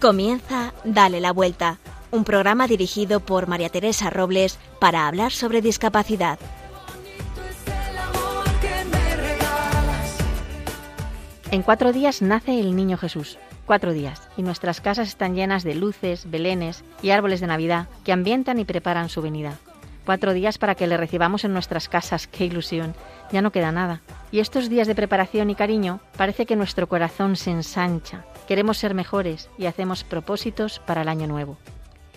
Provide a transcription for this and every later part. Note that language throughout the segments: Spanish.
Comienza Dale la Vuelta, un programa dirigido por María Teresa Robles para hablar sobre discapacidad. En cuatro días nace el Niño Jesús. Cuatro días. Y nuestras casas están llenas de luces, belenes y árboles de Navidad que ambientan y preparan su venida. Cuatro días para que le recibamos en nuestras casas. ¡Qué ilusión! Ya no queda nada. Y estos días de preparación y cariño parece que nuestro corazón se ensancha Queremos ser mejores y hacemos propósitos para el año nuevo.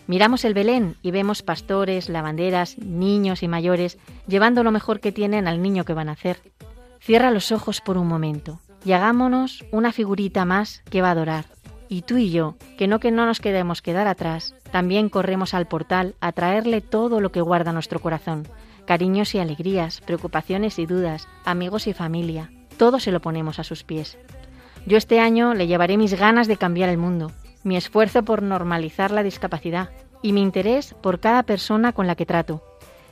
Miramos el Belén y vemos pastores, lavanderas, niños y mayores llevando lo mejor que tienen al niño que van a hacer. Cierra los ojos por un momento y hagámonos una figurita más que va a adorar. Y tú y yo, que no que no nos quedemos quedar atrás, también corremos al portal a traerle todo lo que guarda nuestro corazón, cariños y alegrías, preocupaciones y dudas, amigos y familia, todo se lo ponemos a sus pies. Yo este año le llevaré mis ganas de cambiar el mundo, mi esfuerzo por normalizar la discapacidad y mi interés por cada persona con la que trato.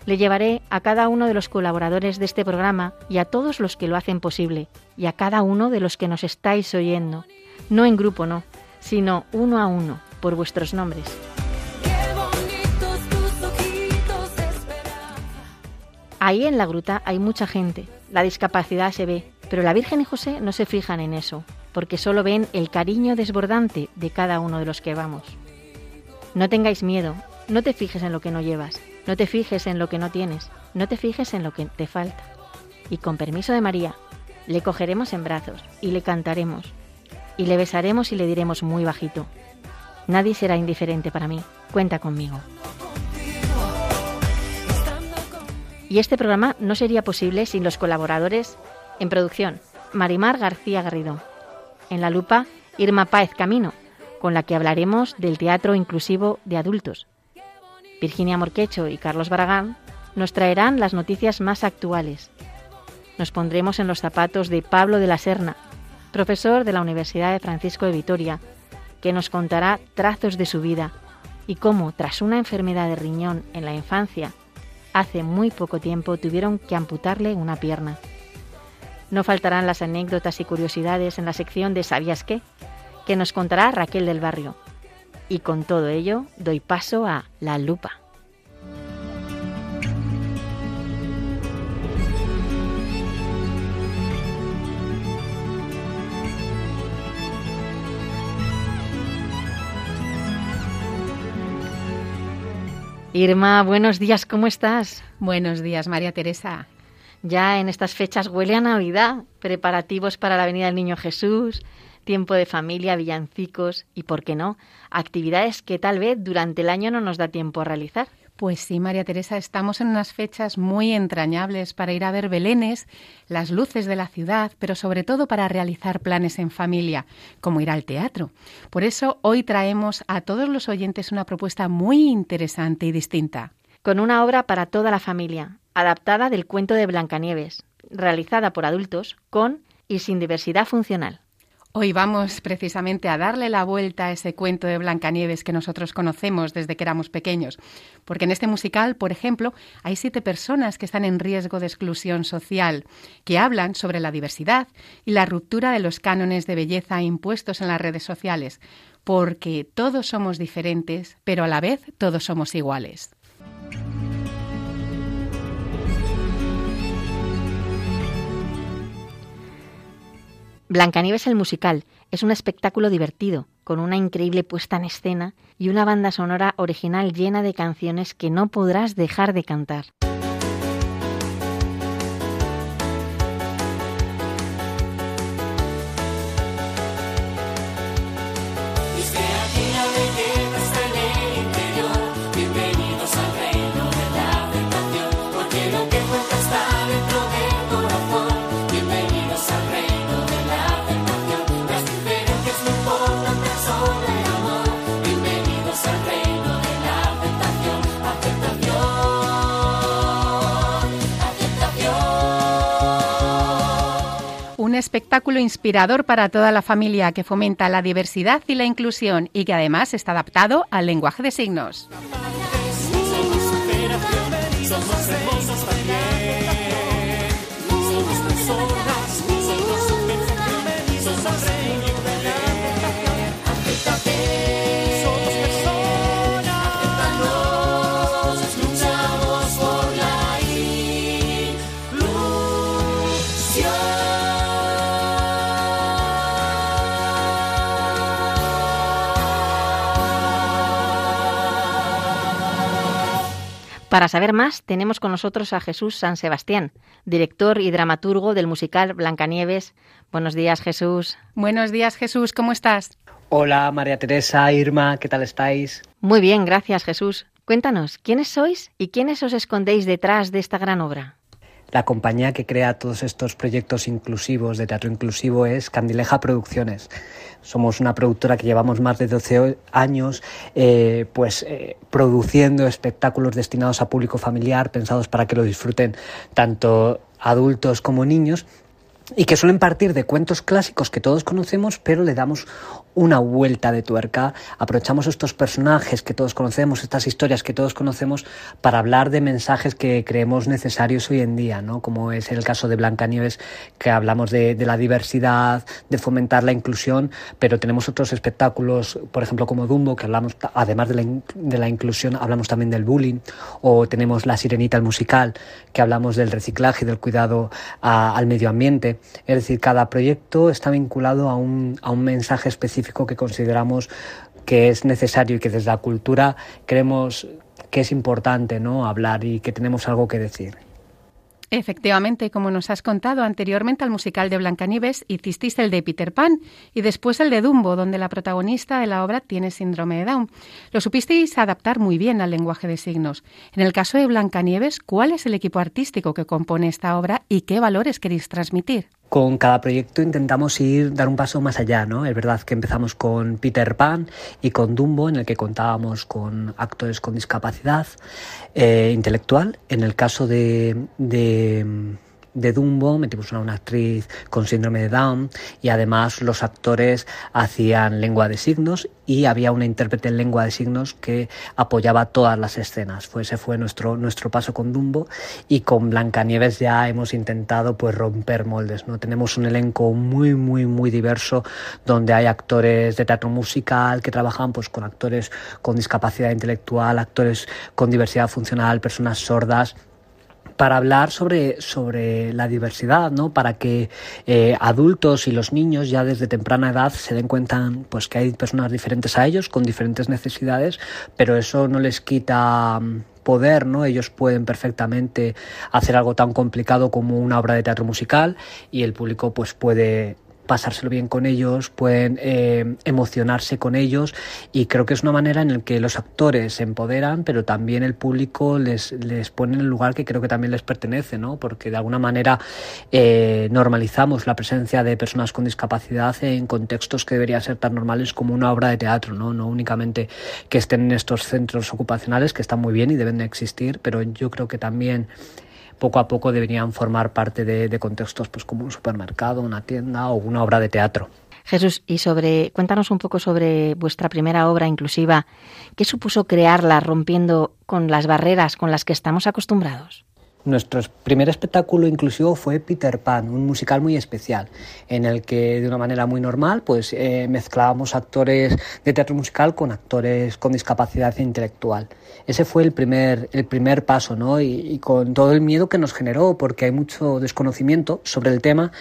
Le llevaré a cada uno de los colaboradores de este programa y a todos los que lo hacen posible, y a cada uno de los que nos estáis oyendo, no en grupo, no, sino uno a uno, por vuestros nombres. Ahí en la gruta hay mucha gente, la discapacidad se ve, pero la Virgen y José no se fijan en eso, porque solo ven el cariño desbordante de cada uno de los que vamos. No tengáis miedo, no te fijes en lo que no llevas, no te fijes en lo que no tienes, no te fijes en lo que te falta. Y con permiso de María, le cogeremos en brazos y le cantaremos, y le besaremos y le diremos muy bajito, nadie será indiferente para mí, cuenta conmigo. Y este programa no sería posible sin los colaboradores en producción, Marimar García Garrido, en la lupa Irma Páez Camino, con la que hablaremos del teatro inclusivo de adultos. Virginia Morquecho y Carlos Baragán nos traerán las noticias más actuales. Nos pondremos en los zapatos de Pablo de la Serna, profesor de la Universidad de Francisco de Vitoria, que nos contará trazos de su vida y cómo, tras una enfermedad de riñón en la infancia, hace muy poco tiempo tuvieron que amputarle una pierna. No faltarán las anécdotas y curiosidades en la sección de ¿Sabías qué? que nos contará Raquel del Barrio. Y con todo ello doy paso a La Lupa. Irma, buenos días, ¿cómo estás? Buenos días, María Teresa. Ya en estas fechas huele a Navidad, preparativos para la venida del Niño Jesús, tiempo de familia, villancicos y, ¿por qué no?, actividades que tal vez durante el año no nos da tiempo a realizar. Pues sí, María Teresa, estamos en unas fechas muy entrañables para ir a ver Belenes, las luces de la ciudad, pero sobre todo para realizar planes en familia, como ir al teatro. Por eso hoy traemos a todos los oyentes una propuesta muy interesante y distinta. Con una obra para toda la familia, adaptada del cuento de Blancanieves, realizada por adultos con y sin diversidad funcional. Hoy vamos precisamente a darle la vuelta a ese cuento de Blancanieves que nosotros conocemos desde que éramos pequeños, porque en este musical, por ejemplo, hay siete personas que están en riesgo de exclusión social, que hablan sobre la diversidad y la ruptura de los cánones de belleza impuestos en las redes sociales, porque todos somos diferentes, pero a la vez todos somos iguales. Blancanieves el musical es un espectáculo divertido, con una increíble puesta en escena y una banda sonora original llena de canciones que no podrás dejar de cantar. Espectáculo inspirador para toda la familia que fomenta la diversidad y la inclusión y que además está adaptado al lenguaje de signos. Para saber más, tenemos con nosotros a Jesús San Sebastián, director y dramaturgo del musical Blancanieves. Buenos días, Jesús. Buenos días, Jesús. ¿Cómo estás? Hola, María Teresa, Irma, ¿qué tal estáis? Muy bien, gracias, Jesús. Cuéntanos, ¿quiénes sois y quiénes os escondéis detrás de esta gran obra? La compañía que crea todos estos proyectos inclusivos de teatro inclusivo es Candileja Producciones. Somos una productora que llevamos más de 12 años eh, pues, eh, produciendo espectáculos destinados a público familiar, pensados para que lo disfruten tanto adultos como niños y que suelen partir de cuentos clásicos que todos conocemos, pero le damos una vuelta de tuerca, aprovechamos estos personajes que todos conocemos, estas historias que todos conocemos, para hablar de mensajes que creemos necesarios hoy en día, ¿no? como es el caso de Blancanieves, que hablamos de, la diversidad, de fomentar la inclusión, pero tenemos otros espectáculos, por ejemplo, como Dumbo, que hablamos, además de la, de la inclusión, hablamos también del bullying, o tenemos La Sirenita, el musical, que hablamos del reciclaje y del cuidado al medio ambiente. Es decir, cada proyecto está vinculado a un, a un mensaje específico que consideramos que es necesario y que desde la cultura creemos que es importante ¿no? hablar y que tenemos algo que decir. Efectivamente, como nos has contado anteriormente al musical de Blancanieves, hicisteis el de Peter Pan y después el de Dumbo, donde la protagonista de la obra tiene síndrome de Down. Lo supisteis adaptar muy bien al lenguaje de signos. En el caso de Blancanieves, ¿cuál es el equipo artístico que compone esta obra y qué valores queréis transmitir? Con cada proyecto intentamos ir dar un paso más allá, ¿no? Es verdad que empezamos con Peter Pan y con Dumbo, en el que contábamos con actores con discapacidad eh, intelectual. En el caso de de Dumbo, metimos a una actriz con síndrome de Down y además los actores hacían lengua de signos y había una intérprete en lengua de signos que apoyaba todas las escenas. Ese fue nuestro, nuestro paso con Dumbo y con Blancanieves ya hemos intentado pues romper moldes. ¿no? Tenemos un elenco muy, muy, muy diverso donde hay actores de teatro musical que trabajan pues, con actores con discapacidad intelectual, actores con diversidad funcional, personas sordas para hablar sobre, sobre la diversidad, ¿no? Para que eh, adultos y los niños ya desde temprana edad se den cuenta pues, que hay personas diferentes a ellos, con diferentes necesidades, pero eso no les quita mm, poder, ¿no? Ellos pueden perfectamente hacer algo tan complicado como una obra de teatro musical y el público pues puede pasárselo bien con ellos, pueden eh, emocionarse con ellos y creo que es una manera en la que los actores se empoderan, pero también el público les, les pone en el lugar que creo que también les pertenece, ¿no? porque de alguna manera eh, normalizamos la presencia de personas con discapacidad en contextos que deberían ser tan normales como una obra de teatro, no, no únicamente que estén en estos centros ocupacionales que están muy bien y deben de existir, pero yo creo que también poco a poco deberían formar parte de, contextos pues, como un supermercado, una tienda o una obra de teatro. Jesús, y sobre, cuéntanos un poco sobre vuestra primera obra inclusiva. ¿Qué supuso crearla rompiendo con las barreras con las que estamos acostumbrados? Nuestro primer espectáculo inclusivo fue Peter Pan, un musical muy especial, en el que de una manera muy normal pues eh, mezclábamos actores de teatro musical con actores con discapacidad intelectual. Ese fue el primer, el primer paso, ¿no? Y, con todo el miedo que nos generó, porque hay mucho desconocimiento sobre el tema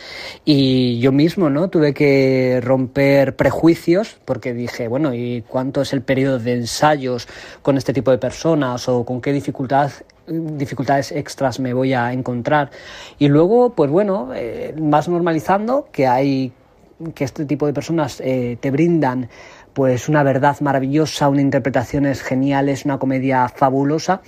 y yo mismo, ¿no? Tuve que romper prejuicios porque dije, bueno, ¿y cuánto es el periodo de ensayos con este tipo de personas o con qué dificultad dificultades extras me voy a encontrar. Y luego, pues bueno, eh, vas normalizando que hay que este tipo de personas eh, te brindan pues una verdad maravillosa, una interpretaciones geniales, una comedia fabulosa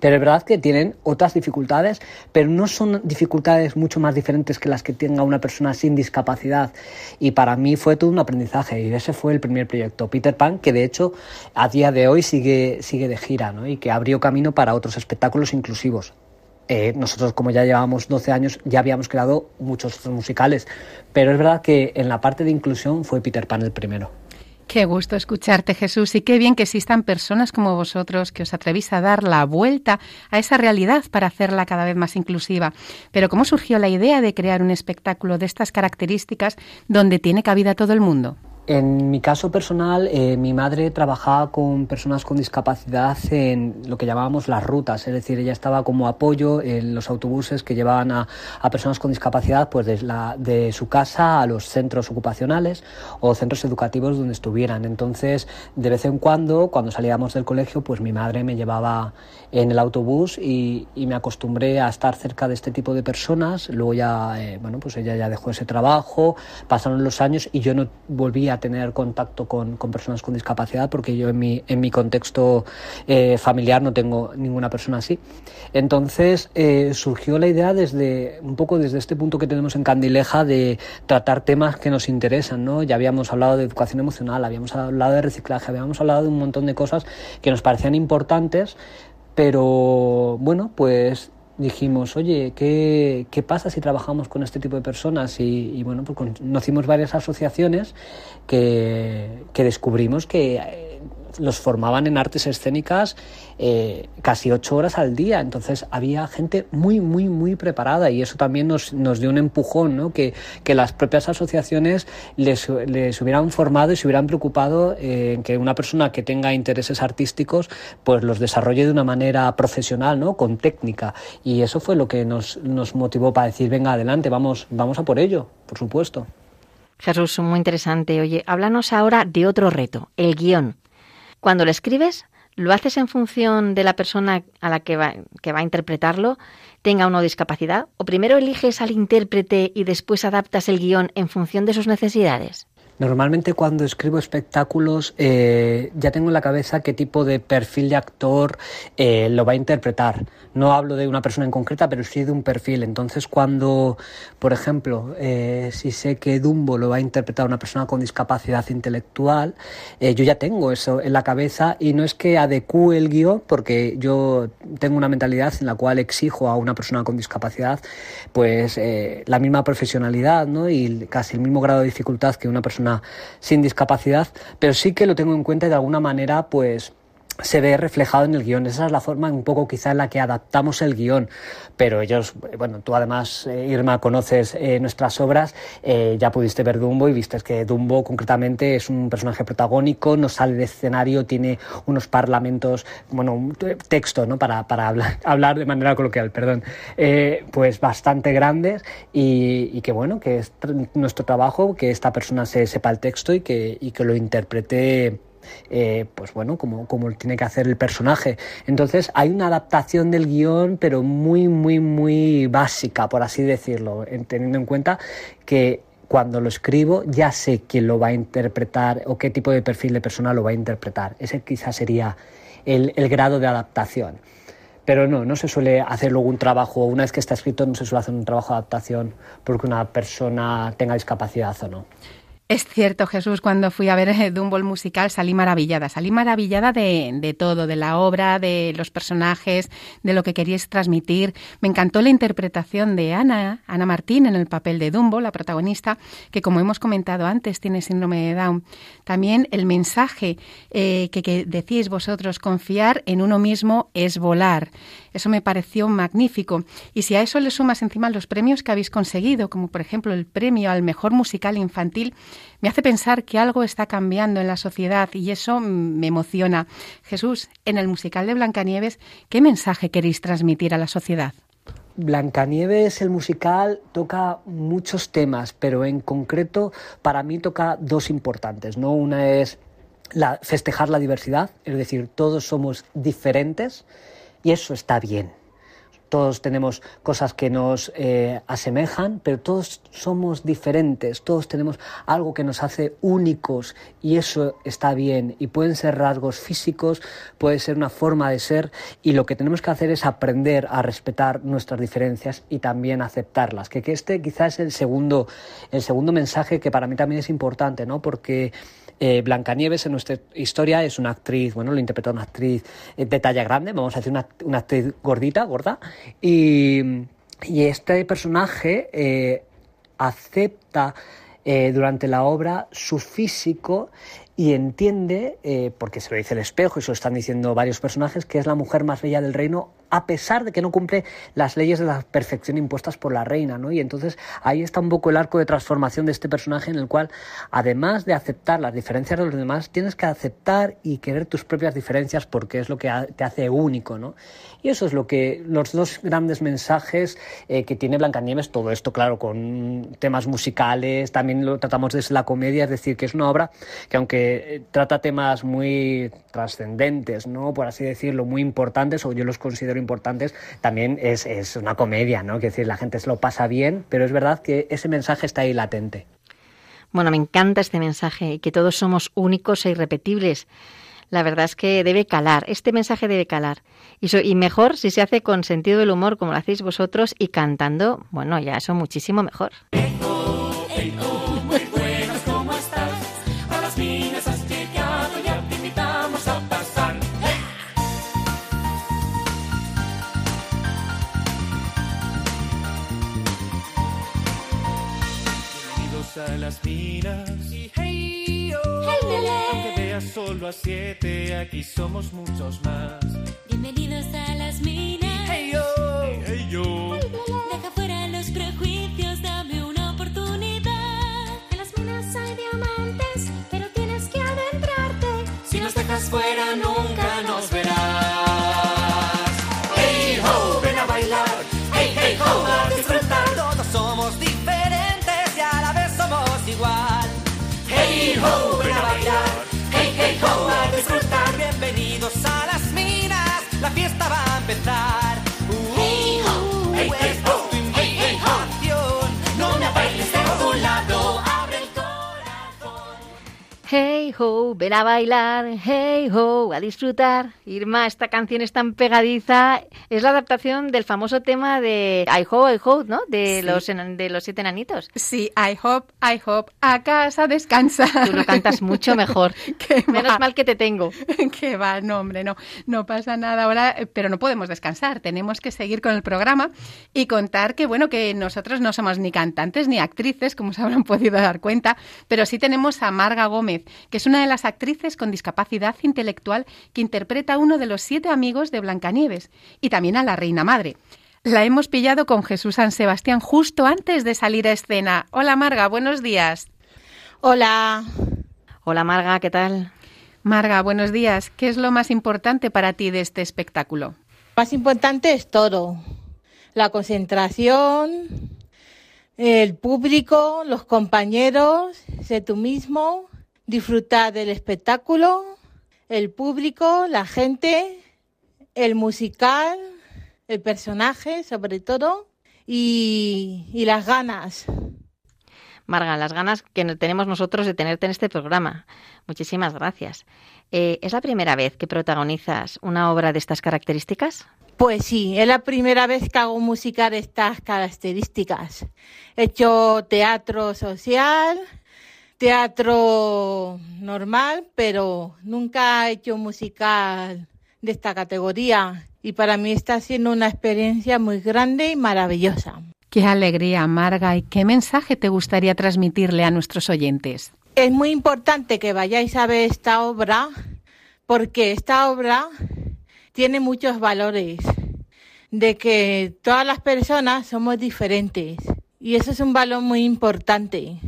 pero es verdad que tienen otras dificultades, pero no son dificultades mucho más diferentes que las que tenga una persona sin discapacidad. Y para mí fue todo un aprendizaje y ese fue el primer proyecto, Peter Pan, que de hecho a día de hoy sigue, sigue de gira ¿no? y que abrió camino para otros espectáculos inclusivos. Eh, nosotros, como ya llevábamos 12 años, ya habíamos creado muchos otros musicales, pero es verdad que en la parte de inclusión fue Peter Pan el primero. Qué gusto escucharte, Jesús, y qué bien que existan personas como vosotros que os atrevís a dar la vuelta a esa realidad para hacerla cada vez más inclusiva. Pero ¿cómo surgió la idea de crear un espectáculo de estas características donde tiene cabida todo el mundo? En mi caso personal, eh, mi madre trabajaba con personas con discapacidad en lo que llamábamos las rutas, es decir, ella estaba como apoyo en los autobuses que llevaban a, personas con discapacidad pues de, la, de su casa a los centros ocupacionales o centros educativos donde estuvieran. Entonces, de vez en cuando, cuando salíamos del colegio, pues mi madre me llevaba en el autobús y, me acostumbré a estar cerca de este tipo de personas. Luego ya, eh, bueno, pues ella ya dejó ese trabajo, pasaron los años y yo no volví a tener contacto con, personas con discapacidad porque yo en mi, en mi contexto eh, familiar no tengo ninguna persona así. Entonces eh, surgió la idea desde un poco desde este punto que tenemos en Candileja de tratar temas que nos interesan, ¿no? Ya habíamos hablado de educación emocional, habíamos hablado de reciclaje, habíamos hablado de un montón de cosas que nos parecían importantes, pero bueno, pues dijimos, oye, ¿qué, ¿qué, pasa si trabajamos con este tipo de personas? Y, bueno, pues conocimos varias asociaciones que, que descubrimos que eh, los formaban en artes escénicas eh, casi ocho horas al día. Entonces había gente muy, muy, muy preparada y eso también nos, nos dio un empujón, ¿no? que, que las propias asociaciones les, les, hubieran formado y se hubieran preocupado en que una persona que tenga intereses artísticos pues los desarrolle de una manera profesional, ¿no? con técnica. Y eso fue lo que nos, nos motivó para decir, venga, adelante, vamos, vamos a por ello, por supuesto. Jesús, muy interesante. Oye, háblanos ahora de otro reto, el guion. Cuando lo escribes, ¿lo haces en función de la persona a la que va, que va a interpretarlo, tenga o no discapacidad? ¿O primero eliges al intérprete y después adaptas el guion en función de sus necesidades? Normalmente cuando escribo espectáculos eh, ya tengo en la cabeza qué tipo de perfil de actor eh, lo va a interpretar. No hablo de una persona en concreta, pero sí de un perfil. Entonces cuando, por ejemplo, eh, si sé que Dumbo lo va a interpretar una persona con discapacidad intelectual, yo ya tengo eso en la cabeza y no es que adecue el guion, porque yo tengo una mentalidad en la cual exijo a una persona con discapacidad pues la misma profesionalidad ¿no? y casi el mismo grado de dificultad que una persona sin discapacidad, pero sí que lo tengo en cuenta y de alguna manera pues se ve reflejado en el guion. Esa es la forma un poco quizá en la que adaptamos el guion. Pero ellos, bueno, tú además, eh, Irma, conoces eh, nuestras obras, eh, ya pudiste ver Dumbo y viste que Dumbo concretamente es un personaje protagónico, no sale de escenario, tiene unos parlamentos, bueno, un texto, ¿no? Para, para hablar, hablar de manera coloquial, perdón, pues bastante grandes y, y, que bueno, que es nuestro trabajo que esta persona se sepa el texto y que, y que lo interprete eh, pues bueno, como, como tiene que hacer el personaje. Entonces hay una adaptación del guion, pero muy, muy, muy básica, por así decirlo, teniendo en cuenta que cuando lo escribo ya sé quién lo va a interpretar o qué tipo de perfil de persona lo va a interpretar. Ese quizás sería el, el grado de adaptación. Pero no, no se suele hacer luego un trabajo, una vez que está escrito, no se suele hacer un trabajo de adaptación porque una persona tenga discapacidad o no. Es cierto, Jesús, cuando fui a ver Dumbo el musical salí maravillada, salí maravillada de, de, todo, de la obra, de los personajes, de lo que queríais transmitir. Me encantó la interpretación de Ana, Ana Martín en el papel de Dumbo, la protagonista, que como hemos comentado antes tiene síndrome de Down. También el mensaje eh, que, que decís vosotros, confiar en uno mismo es volar. Eso me pareció magnífico. Y si a eso le sumas encima los premios que habéis conseguido, como por ejemplo el premio al mejor musical infantil, me hace pensar que algo está cambiando en la sociedad y eso me emociona. Jesús, en el musical de Blancanieves, ¿qué mensaje queréis transmitir a la sociedad? Blancanieves, el musical, toca muchos temas, pero en concreto para mí toca dos importantes. ¿no? Una es festejar la diversidad, es decir, todos somos diferentes y eso está bien. Todos tenemos cosas que nos eh, asemejan, pero todos somos diferentes, todos tenemos algo que nos hace únicos y eso está bien. Y pueden ser rasgos físicos, puede ser una forma de ser y lo que tenemos que hacer es aprender a respetar nuestras diferencias y también aceptarlas. Que, que este quizás es el segundo, el segundo mensaje que para mí también es importante, ¿no? Porque eh, Blancanieves en nuestra historia es una actriz, bueno, lo interpreta una actriz eh, de talla grande, vamos a decir una, actriz gordita, gorda, y, este personaje eh, acepta durante la obra su físico y entiende, porque se lo dice el espejo y se lo están diciendo varios personajes, que es la mujer más bella del reino a pesar de que no cumple las leyes de la perfección impuestas por la reina, ¿no? Y entonces ahí está un poco el arco de transformación de este personaje en el cual, además de aceptar las diferencias de los demás, tienes que aceptar y querer tus propias diferencias porque es lo que te hace único, ¿no? Y eso es lo que los dos grandes mensajes eh, que tiene Blancanieves, todo esto, claro, con temas musicales, también lo tratamos desde la comedia, es decir, que es una obra que aunque eh, trata temas muy trascendentes, ¿no? Por así decirlo, muy importantes, o yo los considero importantes, también es, es una comedia, ¿no? Que decir, la gente se lo pasa bien, pero es verdad que ese mensaje está ahí latente. Bueno, me encanta este mensaje y que todos somos únicos e irrepetibles. La verdad es que debe calar, este mensaje debe calar. Y, y mejor si se hace con sentido del humor como lo hacéis vosotros y cantando, bueno, ya eso muchísimo mejor. Minas. Y hey, Aunque veas solo a siete, aquí somos muchos más. Bienvenidos a las minas. Hey yo, hey yo. Deja fuera los prejuicios, dame una oportunidad. En las minas hay diamantes, pero tienes que adentrarte. Si nos dejas fuera, nunca ho, ven a bailar, hey ho, a disfrutar. Irma, esta canción es tan pegadiza. Es la adaptación del famoso tema de I hope, I hope, ¿no? De, los, de los siete enanitos. Sí, I hope, I hope, a casa descansa. Tú lo cantas mucho mejor. Menos mal que te tengo. que va, no, hombre, no, no pasa nada ahora, pero no podemos descansar. Tenemos que seguir con el programa y contar que, bueno, que nosotros no somos ni cantantes ni actrices, como se habrán podido dar cuenta, pero sí tenemos a Marga Gómez que es una de las actrices con discapacidad intelectual que interpreta a uno de los siete amigos de Blancanieves y también a la Reina Madre. La hemos pillado con Jesús San Sebastián justo antes de salir a escena. Hola Marga, buenos días. Hola. Hola Marga, ¿qué tal? Marga, buenos días. ¿Qué es lo más importante para ti de este espectáculo? Más importante es todo. La concentración, el público, los compañeros, sé tú mismo, disfrutar del espectáculo, el público, la gente, el musical, el personaje sobre todo y, las ganas. Marga, las ganas que tenemos nosotros de tenerte en este programa. Muchísimas gracias. Eh, ¿Es la primera vez que protagonizas una obra de estas características? Pues sí, es la primera vez que hago música de estas características. He hecho teatro social, teatro normal, pero nunca he hecho musical de esta categoría y para mí está siendo una experiencia muy grande y maravillosa. Qué alegría, Marga, y qué mensaje te gustaría transmitirle a nuestros oyentes. Es muy importante que vayáis a ver esta obra porque esta obra tiene muchos valores de que todas las personas somos diferentes y eso es un valor muy importante.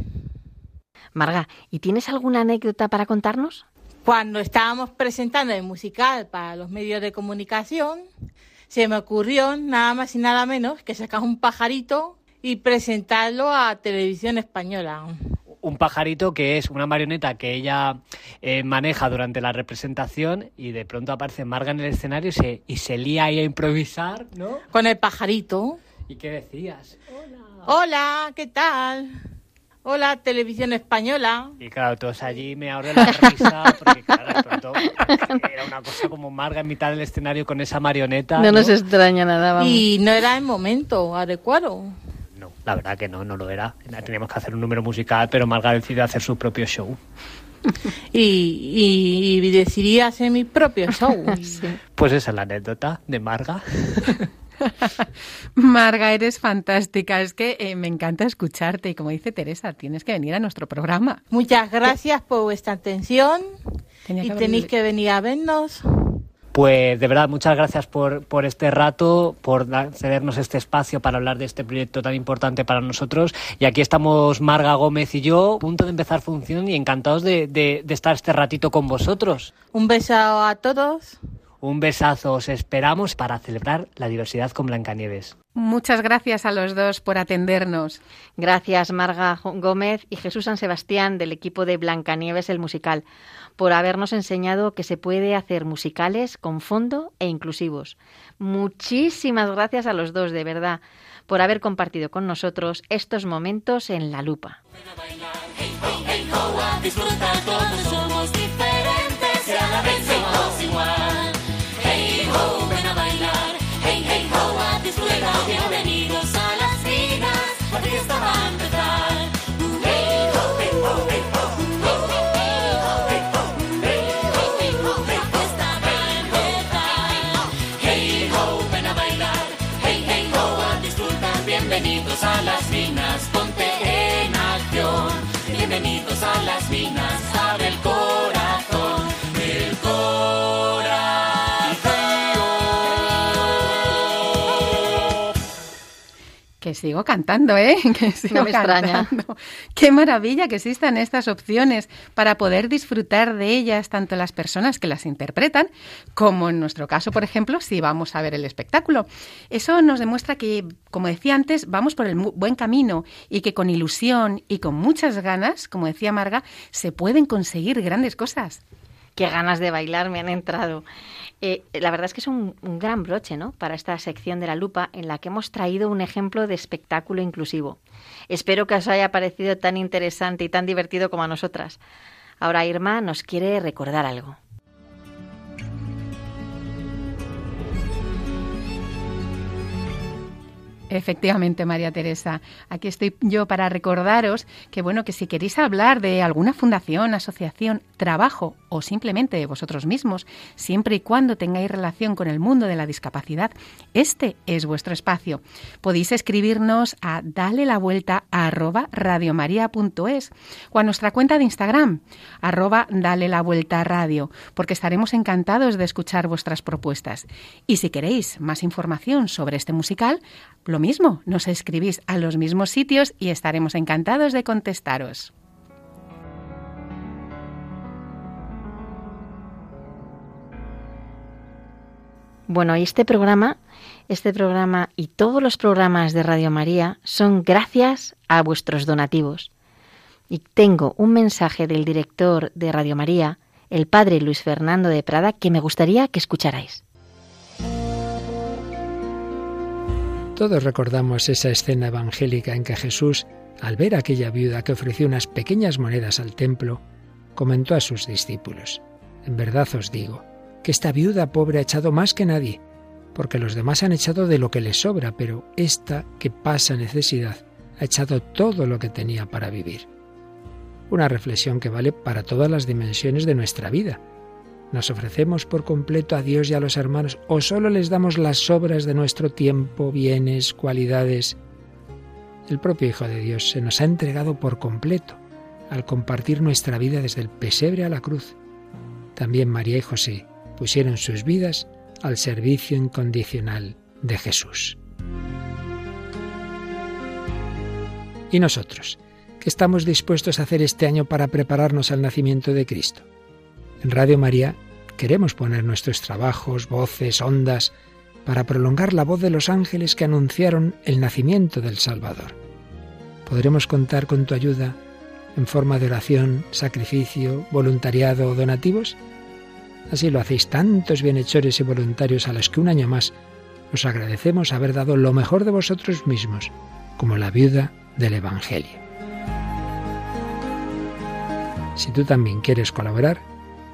Marga, ¿y tienes alguna anécdota para contarnos? Cuando estábamos presentando el musical para los medios de comunicación, se me ocurrió nada más y nada menos que sacar un pajarito y presentarlo a televisión española. Un pajarito que es una marioneta que ella eh, maneja durante la representación y de pronto aparece Marga en el escenario y se, y se lía ahí a improvisar, ¿no? Con el pajarito. ¿Y qué decías? Hola. Hola, ¿qué tal? Hola, televisión española. Y claro, todos allí me ahorré la risa porque, claro, de pronto era una cosa como Marga en mitad del escenario con esa marioneta. No, nos extraña nada, vamos. Y no era el momento adecuado. No, la verdad que no, no lo era. Teníamos que hacer un número musical, pero Marga decidió hacer su propio show. y, y, decidiría hacer mi propio show. Pues esa es la anécdota de Marga. Marga, eres fantástica. Es que eh, me encanta escucharte y como dice Teresa, tienes que venir a nuestro programa. Muchas gracias por vuestra atención y tenéis que venir a vernos Pues de verdad, muchas gracias por, por este rato, por cedernos este espacio para hablar de este proyecto tan importante para nosotros. Y aquí estamos Marga Gómez y yo, a punto de empezar función y encantados de, de, de estar este ratito con vosotros. Un beso a todos. Un besazo, os esperamos para celebrar la diversidad con Blancanieves. Muchas gracias a los dos por atendernos. Gracias, Marga Gómez y Jesús San Sebastián del equipo de Blancanieves el musical, por habernos enseñado que se puede hacer musicales con fondo e inclusivos. Muchísimas gracias a los dos, de verdad, por haber compartido con nosotros estos momentos en la lupa. Disfruta, todos somos diferentes y Que sigo cantando, ¿eh? Que sigo No me extraña. cantando. Qué maravilla que existan estas opciones para poder disfrutar de ellas tanto las personas que las interpretan como en nuestro caso, por ejemplo, si vamos a ver el espectáculo. Eso nos demuestra que, como decía antes, vamos por el buen camino y que con ilusión y con muchas ganas, como decía Marga, se pueden conseguir grandes cosas. Qué ganas de bailar me han entrado. Eh, la verdad es que es un, un gran broche, ¿no? Para esta sección de la lupa en la que hemos traído un ejemplo de espectáculo inclusivo. Espero que os haya parecido tan interesante y tan divertido como a nosotras. Ahora Irma nos quiere recordar algo. Efectivamente, María Teresa. Aquí estoy yo para recordaros que, bueno, que si queréis hablar de alguna fundación, asociación, trabajo o simplemente vosotros mismos, siempre y cuando tengáis relación con el mundo de la discapacidad, este es vuestro espacio. Podéis escribirnos a dale la vuelta a arroba o a nuestra cuenta de Instagram, arroba dale la vuelta radio, porque estaremos encantados de escuchar vuestras propuestas. Y si queréis más información sobre este musical, lo mismo, nos escribís a los mismos sitios y estaremos encantados de contestaros. Bueno, y este programa, este programa y todos los programas de Radio María son gracias a vuestros donativos. Y tengo un mensaje del director de Radio María, el padre Luis Fernando de Prada, que me gustaría que escucharais. Todos recordamos esa escena evangélica en que Jesús, al ver aquella viuda que ofreció unas pequeñas monedas al templo, comentó a sus discípulos, En verdad os digo, que esta viuda pobre ha echado más que nadie, porque los demás han echado de lo que les sobra, pero esta que pasa necesidad ha echado todo lo que tenía para vivir. Una reflexión que vale para todas las dimensiones de nuestra vida. ¿Nos ofrecemos por completo a Dios y a los hermanos o solo les damos las sobras de nuestro tiempo, bienes, cualidades? El propio Hijo de Dios se nos ha entregado por completo al compartir nuestra vida desde el pesebre a la cruz. También María y José pusieron sus vidas al servicio incondicional de Jesús. ¿Y nosotros? ¿Qué estamos dispuestos a hacer este año para prepararnos al nacimiento de Cristo? En Radio María queremos poner nuestros trabajos, voces, ondas, para prolongar la voz de los ángeles que anunciaron el nacimiento del Salvador. ¿Podremos contar con tu ayuda en forma de oración, sacrificio, voluntariado o donativos? Así lo hacéis tantos bienhechores y voluntarios a los que un año más os agradecemos haber dado lo mejor de vosotros mismos, como la viuda del Evangelio. Si tú también quieres colaborar,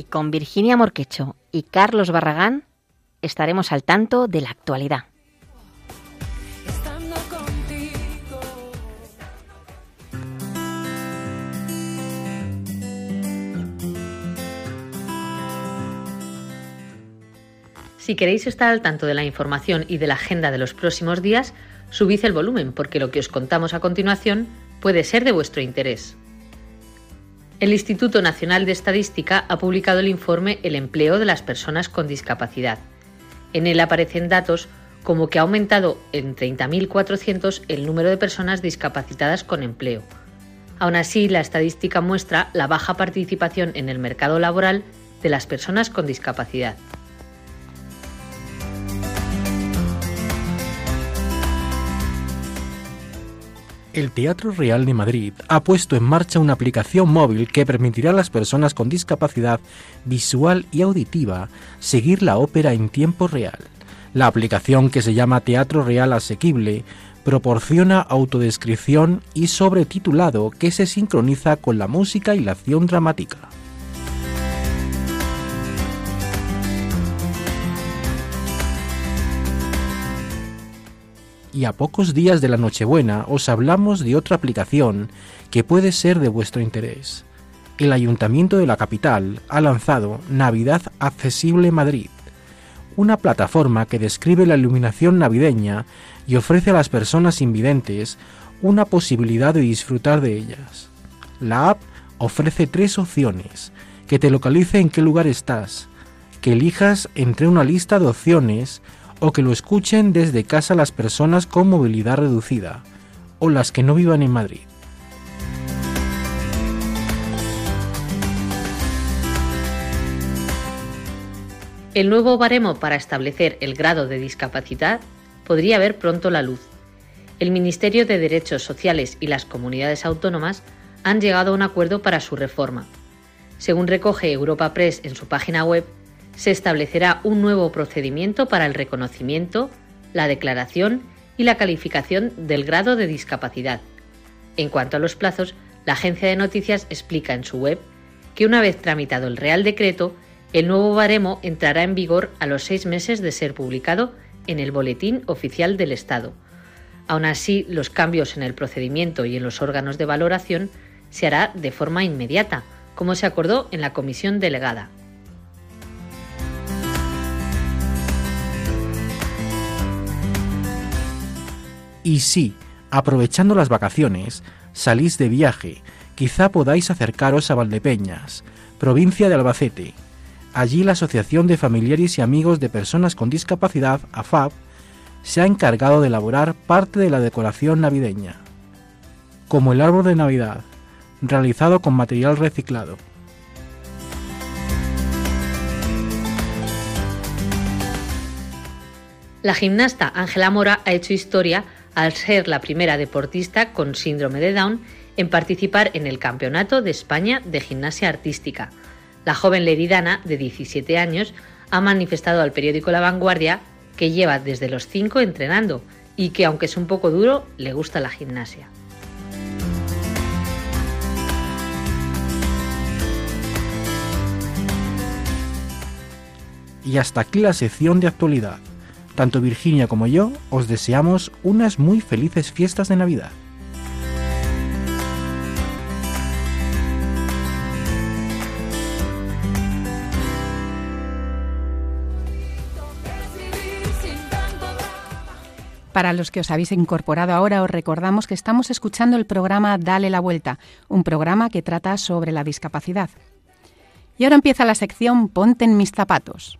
Y con Virginia Morquecho y Carlos Barragán estaremos al tanto de la actualidad. Si queréis estar al tanto de la información y de la agenda de los próximos días, subid el volumen porque lo que os contamos a continuación puede ser de vuestro interés. El Instituto Nacional de Estadística ha publicado el informe El empleo de las personas con discapacidad. En él aparecen datos como que ha aumentado en 30.400 el número de personas discapacitadas con empleo. Aún así, la estadística muestra la baja participación en el mercado laboral de las personas con discapacidad. El Teatro Real de Madrid ha puesto en marcha una aplicación móvil que permitirá a las personas con discapacidad visual y auditiva seguir la ópera en tiempo real. La aplicación que se llama Teatro Real Asequible proporciona autodescripción y sobretitulado que se sincroniza con la música y la acción dramática. Y a pocos días de la Nochebuena os hablamos de otra aplicación que puede ser de vuestro interés. El Ayuntamiento de la capital ha lanzado Navidad Accesible Madrid, una plataforma que describe la iluminación navideña y ofrece a las personas invidentes una posibilidad de disfrutar de ellas. La app ofrece tres opciones, que te localice en qué lugar estás, que elijas entre una lista de opciones o que lo escuchen desde casa las personas con movilidad reducida o las que no vivan en Madrid. El nuevo baremo para establecer el grado de discapacidad podría ver pronto la luz. El Ministerio de Derechos Sociales y las comunidades autónomas han llegado a un acuerdo para su reforma. Según recoge Europa Press en su página web, se establecerá un nuevo procedimiento para el reconocimiento, la declaración y la calificación del grado de discapacidad. En cuanto a los plazos, la agencia de noticias explica en su web que una vez tramitado el Real Decreto, el nuevo baremo entrará en vigor a los seis meses de ser publicado en el Boletín Oficial del Estado. Aún así, los cambios en el procedimiento y en los órganos de valoración se hará de forma inmediata, como se acordó en la comisión delegada. Y si, aprovechando las vacaciones, salís de viaje, quizá podáis acercaros a Valdepeñas, provincia de Albacete. Allí la Asociación de Familiares y Amigos de Personas con Discapacidad, AFAP, se ha encargado de elaborar parte de la decoración navideña, como el árbol de Navidad, realizado con material reciclado. La gimnasta Ángela Mora ha hecho historia al ser la primera deportista con síndrome de Down en participar en el Campeonato de España de Gimnasia Artística. La joven leridana, de 17 años, ha manifestado al periódico La Vanguardia que lleva desde los 5 entrenando y que, aunque es un poco duro, le gusta la gimnasia. Y hasta aquí la sección de actualidad. Tanto Virginia como yo os deseamos unas muy felices fiestas de Navidad. Para los que os habéis incorporado ahora, os recordamos que estamos escuchando el programa Dale la Vuelta, un programa que trata sobre la discapacidad. Y ahora empieza la sección Ponte en mis zapatos.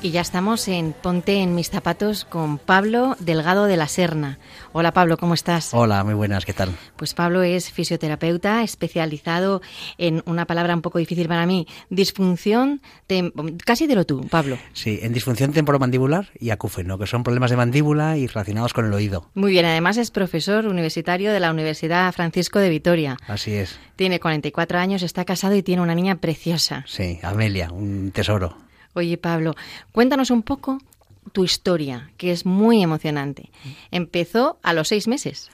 Y ya estamos en Ponte en mis zapatos con Pablo Delgado de la Serna. Hola Pablo, ¿cómo estás? Hola, muy buenas, ¿qué tal? Pues Pablo es fisioterapeuta especializado en una palabra un poco difícil para mí, disfunción, casi de lo tú, Pablo. Sí, en disfunción temporomandibular y acúfeno, que son problemas de mandíbula y relacionados con el oído. Muy bien, además es profesor universitario de la Universidad Francisco de Vitoria. Así es. Tiene 44 años, está casado y tiene una niña preciosa. Sí, Amelia, un tesoro. Oye, Pablo, cuéntanos un poco tu historia, que es muy emocionante. Empezó a los seis meses.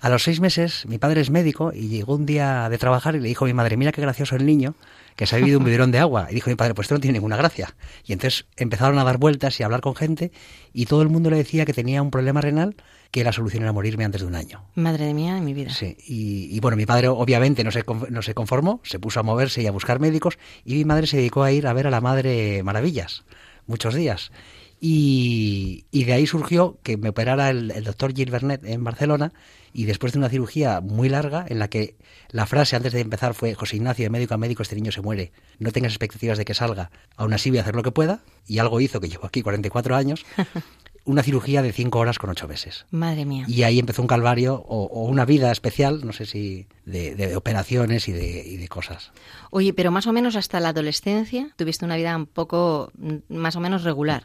A los seis meses, mi padre es médico y llegó un día de trabajar y le dijo a mi madre, mira qué gracioso el niño, que se ha bebido un bidón de agua. Y dijo mi padre, pues esto no tiene ninguna gracia. Y entonces empezaron a dar vueltas y a hablar con gente y todo el mundo le decía que tenía un problema renal, que la solución era morirme antes de un año. Madre de mía de mi vida. Sí, y, y bueno, mi padre obviamente no se, no se conformó, se puso a moverse y a buscar médicos y mi madre se dedicó a ir a ver a la Madre Maravillas muchos días. Y, y de ahí surgió que me operara el, el doctor Gil Bernet en Barcelona y después de una cirugía muy larga en la que la frase antes de empezar fue José Ignacio, de médico a médico este niño se muere, no tengas expectativas de que salga, aún así voy a hacer lo que pueda y algo hizo que llevo aquí 44 años, una cirugía de 5 horas con 8 meses. Madre mía. Y ahí empezó un calvario o, o una vida especial, no sé si, de, de operaciones y de, y de cosas. Oye, pero más o menos hasta la adolescencia tuviste una vida un poco mm, más o menos regular.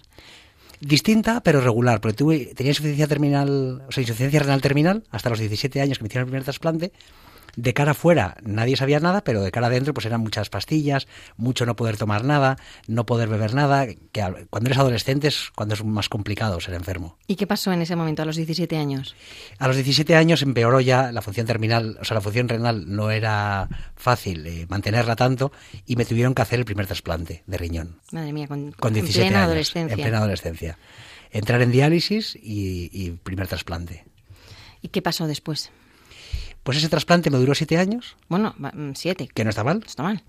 Distinta, pero regular, porque tuve, tenía insuficiencia terminal, o sea, insuficiencia renal terminal hasta los 17 años que me hicieron el primer trasplante. De cara afuera nadie sabía nada, pero de cara adentro pues eran muchas pastillas, mucho no poder tomar nada, no poder beber nada, que cuando eres adolescente es cuando es más complicado ser enfermo. ¿Y qué pasó en ese momento a los 17 años? A los 17 años empeoró ya la función terminal, o sea, la función renal no era fácil eh, mantenerla tanto y me tuvieron que hacer el primer trasplante de riñón Madre mía, con, con en 17 plena años, adolescencia. en plena adolescencia. Entrar en diálisis y, y primer trasplante. ¿Y qué pasó después? Pues ese trasplante me duró 7 años, Bueno, mm, siete. que no está mal, Está mal.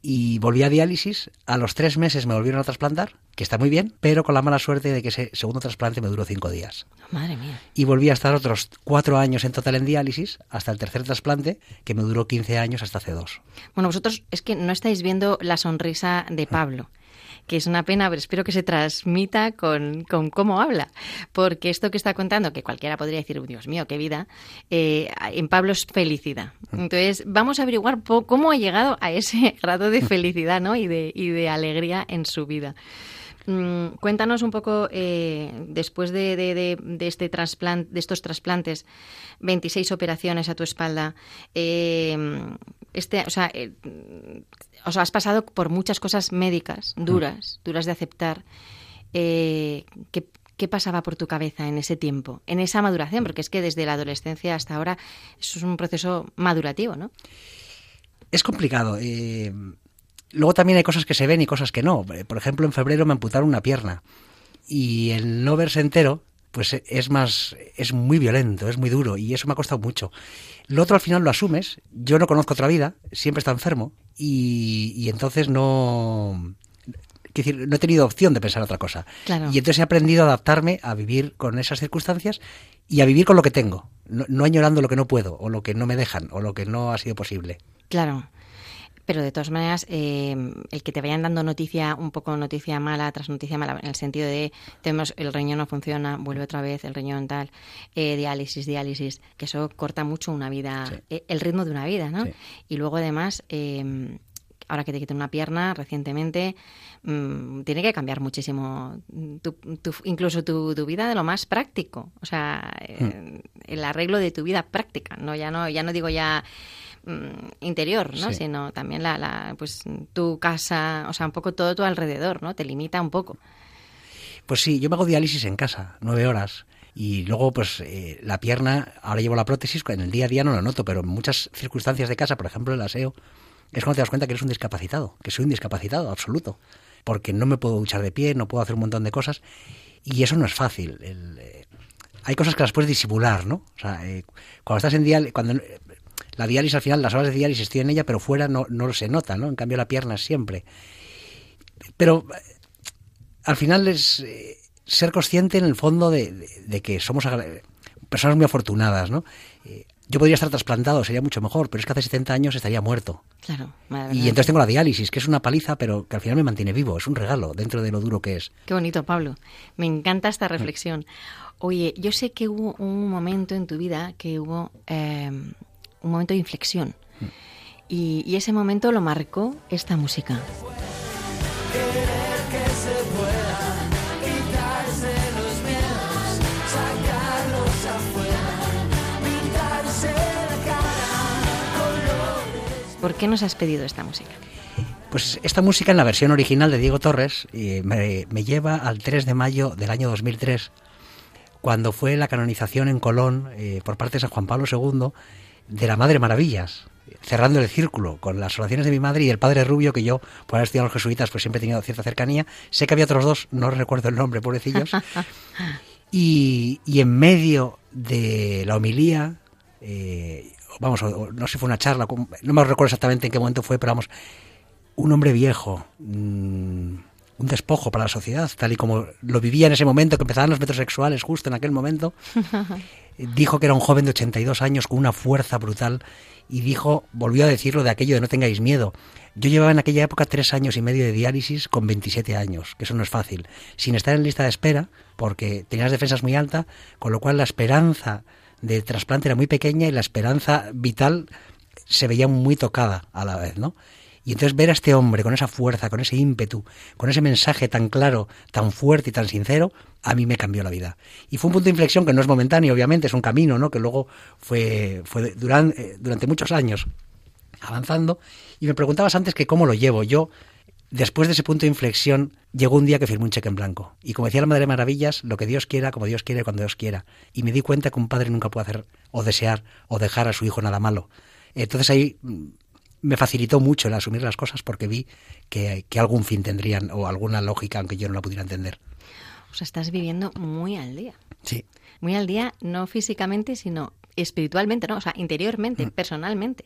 y volví a diálisis. A los 3 meses me volvieron a trasplantar, que está muy bien, pero con la mala suerte de que ese segundo trasplante me duró 5 días. Madre mía. Y volví a estar otros 4 años en total en diálisis, hasta el tercer trasplante, que me duró 15 años hasta hace 2. Bueno, vosotros es que no estáis viendo la sonrisa de Pablo, que es una pena, pero espero que se transmita con, con cómo habla. Porque esto que está contando, que cualquiera podría decir, "Uy, Dios mío, qué vida, eh, en Pablo es felicidad. Entonces, vamos a averiguar cómo ha llegado a ese grado de felicidad ¿no? y, de, y de alegría en su vida. Mm, cuéntanos un poco, eh, después de, de- de- de este trasplan- de estos trasplantes, 26 operaciones a tu espalda, eh, este, o, sea, eh, o sea, has pasado por muchas cosas médicas duras, duras de aceptar. Eh, ¿qué, qué pasaba por tu cabeza en ese tiempo, en esa maduración? Porque es que desde la adolescencia hasta ahora eso es un proceso madurativo, ¿no? Es complicado. eh, luego también hay cosas que se ven y cosas que no. Por ejemplo, en febrero me amputaron una pierna y el no verse entero, pues eh, es más, es muy violento, es muy duro y eso me ha costado mucho. Lo otro al final lo asumes. Yo no conozco otra vida, siempre está enfermo y, y entonces no, quiero decir, no he tenido opción de pensar otra cosa. Claro. Y entonces he aprendido a adaptarme a vivir con esas circunstancias y a vivir con lo que tengo, no, no añorando lo que no puedo o lo que no me dejan o lo que no ha sido posible. Claro. Pero de todas maneras, eh, el que te vayan dando noticia, un poco noticia mala tras noticia mala, en el sentido de tenemos el riñón no funciona, vuelve otra vez, el riñón tal, eh, diálisis, diálisis, que eso corta mucho una vida, Sí. eh, el ritmo de una vida, ¿no? Sí. Y luego además, eh, ahora que te quiten una pierna recientemente, mm, tiene que cambiar muchísimo, tu- tu- incluso tu, tu vida de lo más práctico, o sea, eh, el arreglo de tu vida práctica, no ya no ya no digo ya mm, interior, ¿no? Sí. Sino también la, la, pues tu casa, o sea, un poco todo tu alrededor, ¿no? Te limita un poco. Pues sí, yo me hago diálisis en casa, nueve horas. Y luego, pues, eh, la pierna, ahora llevo la prótesis, en el día a día no lo noto, pero en muchas circunstancias de casa, por ejemplo, el aseo, es cuando te das cuenta que eres un discapacitado, que soy un discapacitado absoluto. Porque no me puedo duchar de pie, no puedo hacer un montón de cosas. Y eso no es fácil. El, eh, hay cosas que las puedes disimular, ¿no? O sea, eh, cuando estás en diálisis, cuando la diálisis al final, las horas de diálisis estoy en ella, pero fuera no, no se nota, ¿no? En cambio la pierna siempre. Pero eh, al final es eh, ser consciente en el fondo de, de- de que somos personas muy afortunadas, ¿no? Eh, yo podría estar trasplantado, sería mucho mejor, pero es que hace 70 años estaría muerto. Claro, madre Y entonces tengo la diálisis, que es una paliza, pero que al final me mantiene vivo. Es un regalo dentro de lo duro que es. Qué bonito, Pablo. Me encanta esta reflexión. Oye, yo sé que hubo un momento en tu vida que hubo eh, un momento de inflexión. Y, y ese momento lo marcó esta música. ¿Por qué nos has pedido esta música? Pues esta música en la versión original de Diego Torres eh, me, me lleva al 3 de mayo del año 2003, cuando fue la canonización en Colón eh, por parte de San Juan Pablo II de la Madre Maravillas, cerrando el círculo con las oraciones de mi madre y el Padre Rubio, que yo, por haber estudiado a los jesuitas, pues siempre he tenido cierta cercanía. Sé que había otros dos, no recuerdo el nombre, pobrecillos. Y, y en medio de la homilía, eh, vamos, no sé si fue una charla, no me recuerdo exactamente en qué momento fue, pero vamos, un hombre viejo, mm, un despojo para la sociedad, tal y como lo vivía en ese momento, que empezaban los metrosexuales justo en aquel momento, dijo que era un joven de 82 años con una fuerza brutal y dijo, volvió a decirlo de aquello de no tengáis miedo. Yo llevaba en aquella época tres años y medio de diálisis con 27 años, que eso no es fácil, sin estar en lista de espera, porque tenía las defensas muy altas, con lo cual la esperanza de trasplante era muy pequeña y la esperanza vital se veía muy tocada a la vez, ¿no? Y entonces ver a este hombre con esa fuerza, con ese ímpetu, con ese mensaje tan claro, tan fuerte y tan sincero, a mí me cambió la vida. Y fue un punto de inflexión que no es momentáneo, obviamente, es un camino, ¿no? Que luego fue, fue durante, durante muchos años avanzando. Y me preguntabas antes que cómo lo llevo. Yo, después de ese punto de inflexión, llegó un día que firmé un cheque en blanco. Y como decía la Madre Maravillas, lo que Dios quiera, como Dios quiere, cuando Dios quiera. Y me di cuenta que un padre nunca puede hacer o desear o dejar a su hijo nada malo. Entonces ahí me facilitó mucho el asumir las cosas porque vi que, que algún fin tendrían o alguna lógica, aunque yo no la pudiera entender. O sea, estás viviendo muy al día. Sí. Muy al día, no físicamente, sino espiritualmente, ¿no? O sea, interiormente, personalmente.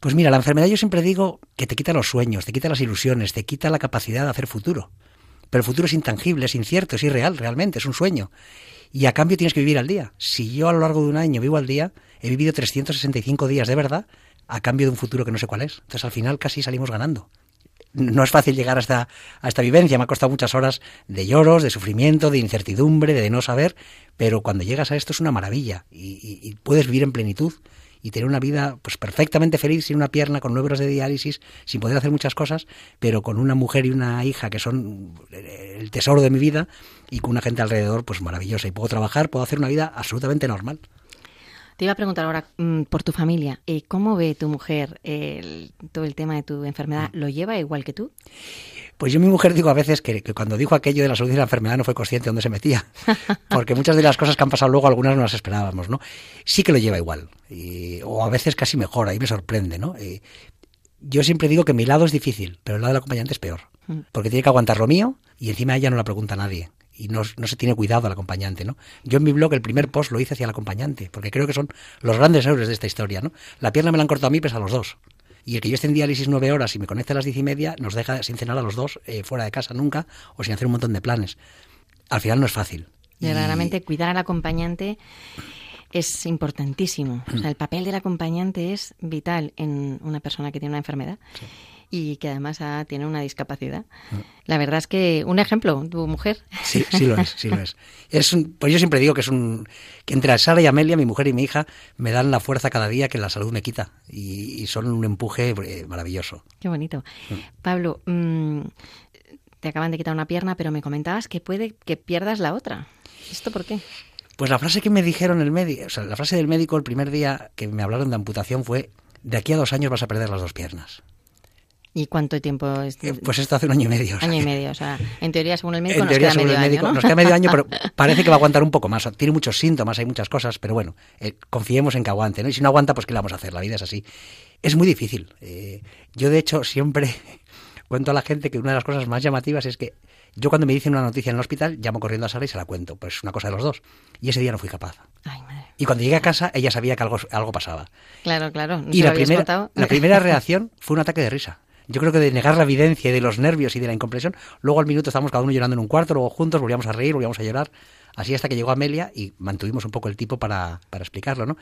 Pues mira, la enfermedad yo siempre digo que te quita los sueños, te quita las ilusiones, te quita la capacidad de hacer futuro. Pero el futuro es intangible, es incierto, es irreal, realmente, es un sueño. Y a cambio tienes que vivir al día. Si yo a lo largo de un año vivo al día, he vivido 365 días de verdad a cambio de un futuro que no sé cuál es. Entonces al final casi salimos ganando. No es fácil llegar a esta, a esta vivencia, me ha costado muchas horas de lloros, de sufrimiento, de incertidumbre, de no saber, pero cuando llegas a esto es una maravilla y puedes vivir en plenitud y tener una vida pues perfectamente feliz sin una pierna, con nueve horas de diálisis, sin poder hacer muchas cosas, pero con una mujer y una hija que son eh, el tesoro de mi vida y con una gente alrededor pues maravillosa y puedo trabajar, puedo hacer una vida absolutamente normal. Te iba a preguntar ahora mm, por tu familia. Eh, ¿Cómo ve tu mujer el- todo el tema de tu enfermedad? ¿Lo lleva igual que tú? Pues yo mi mujer digo a veces que, que cuando dijo aquello de la salud y la enfermedad no fue consciente de dónde se metía, porque muchas de las cosas que han pasado luego algunas no las esperábamos, ¿no? Sí que lo lleva igual, y- o a veces casi mejor, ahí me sorprende, ¿no? Eh, yo siempre digo que mi lado es difícil, pero el lado del acompañante es peor, Mm. porque tiene que aguantar lo mío y encima ella no la pregunta a nadie. Y no, no se tiene cuidado al acompañante, ¿no? Yo en mi blog el primer post lo hice hacia el acompañante, porque creo que son los grandes héroes de esta historia, ¿no? La pierna me la han cortado a mí, pese a los dos. Y el que yo esté en diálisis nueve horas y me conecte a las diez y media, nos deja sin cenar a los dos eh, fuera de casa nunca o sin hacer un montón de planes. Al final no es fácil. Y- Verdaderamente cuidar al acompañante es importantísimo. O sea, el papel del acompañante es vital en una persona que tiene una enfermedad y que además ah, tiene una discapacidad. La verdad es que un ejemplo, tu mujer. Mm. Sí, sí lo es, sí lo es. es un- pues yo siempre digo que es un que entre Sara y Amelia, mi mujer y mi hija, me dan la fuerza cada día que la salud me quita y, y son un empuje eh, maravilloso. Qué bonito. Pablo, mm, te acaban de quitar una pierna, pero me comentabas que puede que pierdas la otra. ¿Esto por qué? Pues la frase que me dijeron el médico, o sea, la frase del médico el primer día que me hablaron de amputación fue de aquí a dos años vas a perder las dos piernas. ¿Y cuánto tiempo? Es... Pues esto hace un año y medio. o sea Año y medio, o sea, en teoría según el médico en nos teoría, queda según medio el médico, año, ¿no? nos queda medio año, pero parece que va a aguantar un poco más. Tiene muchos síntomas, hay muchas cosas, pero bueno, eh, confiemos en que aguante, ¿no? Y si no aguanta, pues ¿qué le vamos a hacer? La vida es así. Es muy difícil. Eh, yo, de hecho, siempre cuento a la gente que una de las cosas más llamativas es que yo cuando me dicen una noticia en el hospital, llamo corriendo a Sara y se la cuento. Pues es una cosa de los dos. Y ese día no fui capaz. Y cuando llegué a casa, ella sabía que algo, algo pasaba. Claro, claro. ¿no Y la primera, la primera reacción fue un ataque de risa. Yo creo que de negar la evidencia y de los nervios y de la incomprensión, luego al minuto estábamos cada uno llorando en un cuarto, luego juntos volvíamos a reír, volvíamos a llorar. Así hasta que llegó Amelia y mantuvimos un poco el tipo para, para explicarlo, ¿no?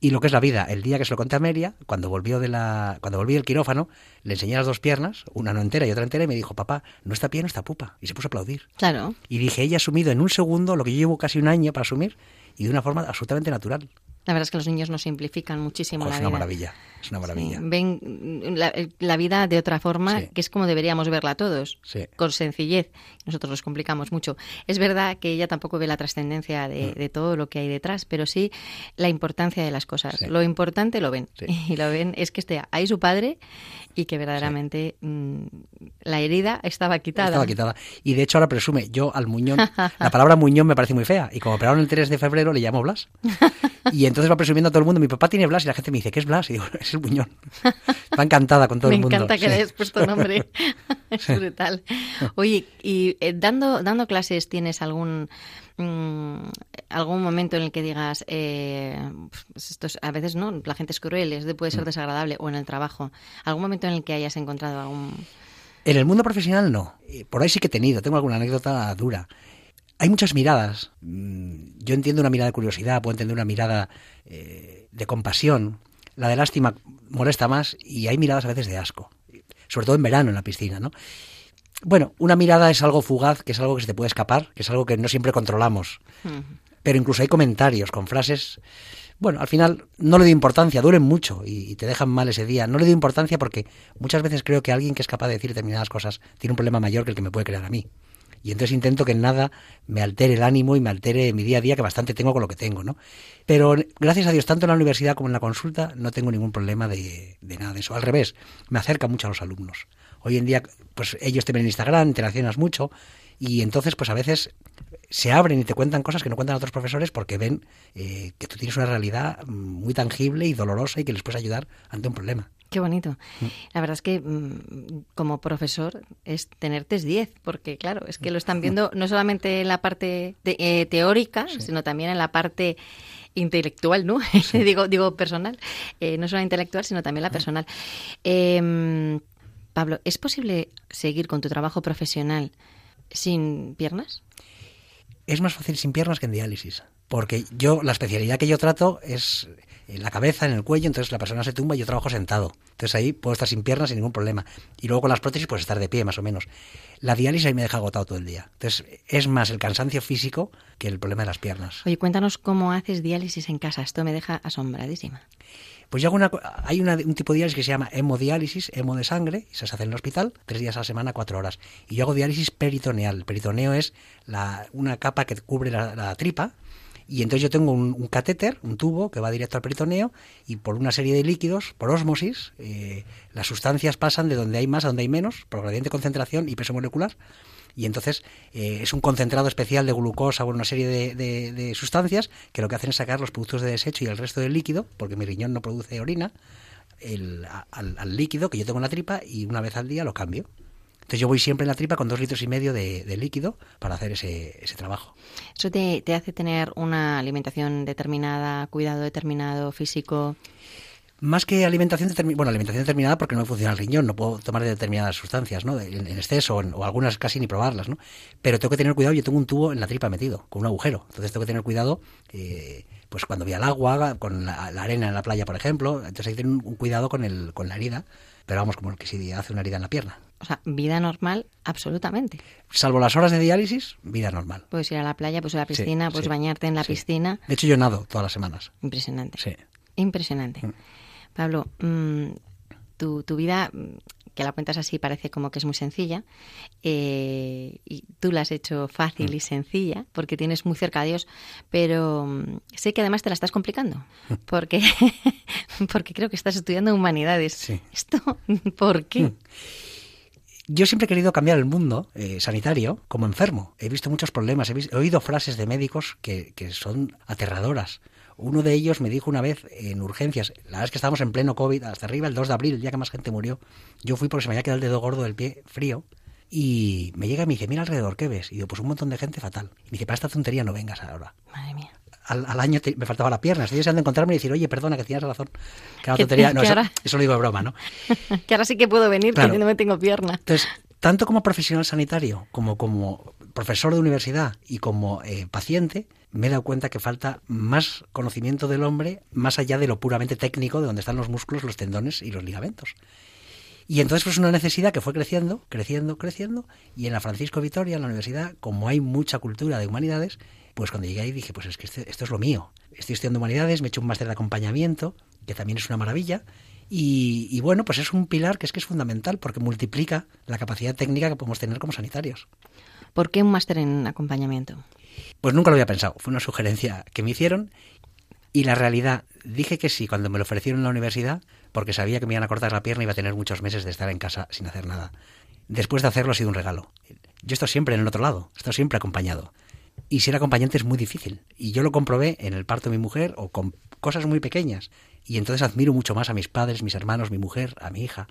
Y lo que es la vida, el día que se lo conté a Amelia, cuando volvió de la, cuando volví del quirófano, le enseñé las dos piernas, una no entera y otra entera, y me dijo, papá, no está pie, no está pupa. Y se puso a aplaudir. Claro. Y dije, ella ha asumido en un segundo lo que yo llevo casi un año para asumir y de una forma absolutamente natural. La verdad es que los niños nos simplifican muchísimo Oh, la es una vida. maravilla, es una maravilla. Sí, ven mm, la, la vida de otra forma, Sí. que es como deberíamos verla todos, Sí. con sencillez. Nosotros los complicamos mucho. Es verdad que ella tampoco ve la trascendencia de, de todo lo que hay detrás, pero sí la importancia de las cosas. Lo importante lo ven. Y lo ven es que esté ahí su padre y que verdaderamente mm, la herida estaba quitada. Estaba quitada. Y de hecho ahora presume, yo al muñón, la palabra muñón me parece muy fea. Y como operaron el 3 de febrero le llamo Blas. Y entonces va presumiendo a todo el mundo, mi papá tiene Blas y la gente me dice, ¿qué es Blas? Y digo, es el muñón. Va encantada con todo Me el mundo. encanta que Sí. le hayas puesto nombre. es brutal. Oye, y eh, dando, dando clases, ¿tienes algún mm, algún momento en el que digas, eh, pues esto es- a veces no, la gente es cruel, es de- puede Mm. ser desagradable, o en el trabajo? ¿Algún momento en el que hayas encontrado algún... En el mundo profesional no. Eh, Por ahí sí que he tenido, tengo alguna anécdota dura. Hay muchas miradas. Mm, Yo entiendo una mirada de curiosidad, puedo entender una mirada eh, de compasión. La de lástima molesta más y hay miradas a veces de asco. Sobre todo en verano en la piscina, ¿no? Bueno, una mirada es algo fugaz, que es algo que se te puede escapar, que es algo que no siempre controlamos. Pero incluso hay comentarios con frases. Bueno, al final no le doy importancia, duelen mucho y, y te dejan mal ese día. No le doy importancia porque muchas veces creo que alguien que es capaz de decir determinadas cosas tiene un problema mayor que el que me puede crear a mí. Y entonces intento que nada me altere el ánimo y me altere mi día a día, que bastante tengo con lo que tengo, ¿no? Pero gracias a Dios, tanto en la universidad como en la consulta, no tengo ningún problema de, de nada de eso. Al revés, me acerca mucho a los alumnos. Hoy en día, pues ellos te ven en Instagram, interaccionas mucho, y entonces, pues a veces se abren y te cuentan cosas que no cuentan otros profesores porque ven eh, que tú tienes una realidad muy tangible y dolorosa y que les puedes ayudar ante un problema. Qué bonito. La verdad es que mm, como profesor es tenerte es 10, porque claro, es que lo están viendo no solamente en la parte de- eh, teórica, sino también en la parte intelectual, ¿no? digo, digo personal, Eh, no solo la intelectual, sino también la personal. Eh, Pablo, ¿es posible seguir con tu trabajo profesional sin piernas? Es más fácil sin piernas que en diálisis. Porque yo, la especialidad que yo trato es en la cabeza, en el cuello, entonces la persona se tumba y yo trabajo sentado. Entonces ahí puedo estar sin piernas sin ningún problema. Y luego con las prótesis puedes estar de pie, más o menos. La diálisis ahí me deja agotado todo el día. Entonces es más el cansancio físico que el problema de las piernas. Oye, cuéntanos cómo haces diálisis en casa. Esto me deja asombradísima. Pues yo hago una, hay una- un tipo de diálisis que se llama hemodiálisis, hemo de sangre, y se hace en el hospital, tres días a la semana, cuatro horas. Y yo hago diálisis peritoneal. El peritoneo es la, una capa que cubre la, la tripa, y entonces yo tengo un, catéter, un tubo que va directo al peritoneo, y por una serie de líquidos, por ósmosis, eh, las sustancias pasan de donde hay más a donde hay menos, por gradiente de concentración y peso molecular, y entonces eh, es un concentrado especial de glucosa o una serie de, de- de sustancias que lo que hacen es sacar los productos de desecho y el resto del líquido, porque mi riñón no produce orina, el- al, al líquido que yo tengo en la tripa y una vez al día lo cambio. Entonces yo voy siempre en la tripa con dos litros y medio de, de líquido para hacer ese, ese trabajo. ¿Eso te, te hace tener una alimentación determinada, cuidado determinado, físico? Más que alimentación determinada, bueno, alimentación determinada porque no me funciona el riñón, no puedo tomar determinadas sustancias, ¿no? En, en exceso o, en- o algunas casi ni probarlas, ¿no? Pero tengo que tener cuidado, yo tengo un tubo en la tripa metido, con un agujero, entonces tengo que tener cuidado, eh, pues cuando voy al agua, con la, la arena en la playa, por ejemplo, entonces hay que tener un, un cuidado con, el, con la herida, pero vamos, como que si hace una herida en la pierna. O sea, vida normal, absolutamente. Salvo las horas de diálisis, vida normal. Puedes ir a la playa, puedes ir a la Sí, piscina, puedes sí, bañarte en la sí. piscina. De hecho, yo nado todas las semanas. Impresionante. Sí. Impresionante. Pablo, mm, tu, tu vida, mm, que la cuentas así, parece como que es muy sencilla, eh, y tú la has hecho fácil y sencilla, porque tienes muy cerca a Dios, pero mm, sé que además te la estás complicando, porque, porque creo que estás estudiando humanidades. ¿Esto por qué? Yo siempre he querido cambiar el mundo eh, sanitario como enfermo. He visto muchos problemas, he, vis- he oído frases de médicos que, que son aterradoras. Uno de ellos me dijo una vez en urgencias, la verdad es que estábamos en pleno COVID, hasta arriba el 2 de abril, el día que más gente murió. Yo fui porque se me había quedado el dedo gordo del pie frío y me llega y me dice, mira alrededor, ¿qué ves? Y digo, pues un montón de gente fatal. Y me dice, para esta tontería no vengas ahora. Madre mía. Al, al año te- me faltaba la pierna, estoy deseando encontrarme y decir, oye, perdona, que tienes razón. Que Que- tontería. No, eso, ahora- eso lo digo de broma, ¿no? que ahora sí que puedo venir, Claro. que no me tengo pierna. Entonces, tanto como profesional sanitario como como profesor de universidad y como eh, paciente, me he dado cuenta que falta más conocimiento del hombre más allá de lo puramente técnico de donde están los músculos, los tendones y los ligamentos. Y entonces pues una necesidad que fue creciendo, creciendo, creciendo, y en la Francisco Vitoria, en la universidad, como hay mucha cultura de humanidades, pues cuando llegué ahí dije, pues es que este- esto es lo mío. Estoy estudiando humanidades, me he hecho un máster de acompañamiento, que también es una maravilla, y, y bueno, pues es un pilar que es que es fundamental porque multiplica la capacidad técnica que podemos tener como sanitarios. ¿Por qué un máster en acompañamiento? Pues nunca lo había pensado, fue una sugerencia que me hicieron y la realidad, dije que sí cuando me lo ofrecieron en la universidad porque sabía que me iban a cortar la pierna y iba a tener muchos meses de estar en casa sin hacer nada. Después de hacerlo ha sido un regalo. Yo estoy siempre en el otro lado, estoy siempre acompañado. Y ser acompañante es muy difícil. Y yo lo comprobé en el parto de mi mujer o con cosas muy pequeñas. Y entonces admiro mucho más a mis padres, mis hermanos, mi mujer, a mi hija.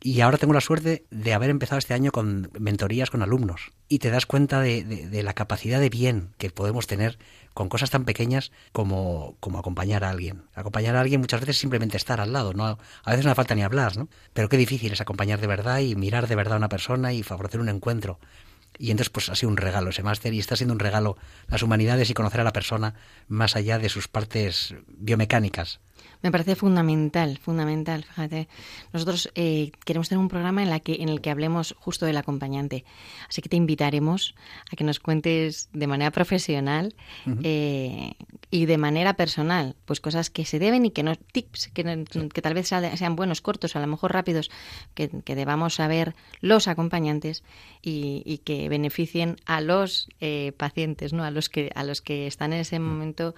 Y ahora tengo la suerte de haber empezado este año con mentorías con alumnos. Y te das cuenta de, de- la capacidad de bien que podemos tener con cosas tan pequeñas como, como acompañar a alguien. Acompañar a alguien muchas veces es simplemente estar al lado. ¿no? A veces no hace falta ni hablar, ¿no? Pero qué difícil es acompañar de verdad y mirar de verdad a una persona y favorecer un encuentro. Y entonces pues ha sido un regalo ese máster y está siendo un regalo las humanidades y conocer a la persona más allá de sus partes biomecánicas. Me parece fundamental, fundamental, fíjate. Nosotros eh, queremos tener un programa en, la que, en el que hablemos justo del acompañante. Así que te invitaremos a que nos cuentes de manera profesional eh, y de manera personal, pues cosas que se deben y que no, tips, que, no- que tal vez sea- sean buenos, cortos, a lo mejor rápidos, que, que debamos saber los acompañantes y, y que beneficien a los eh, pacientes, ¿no? A los que, a los que están en ese momento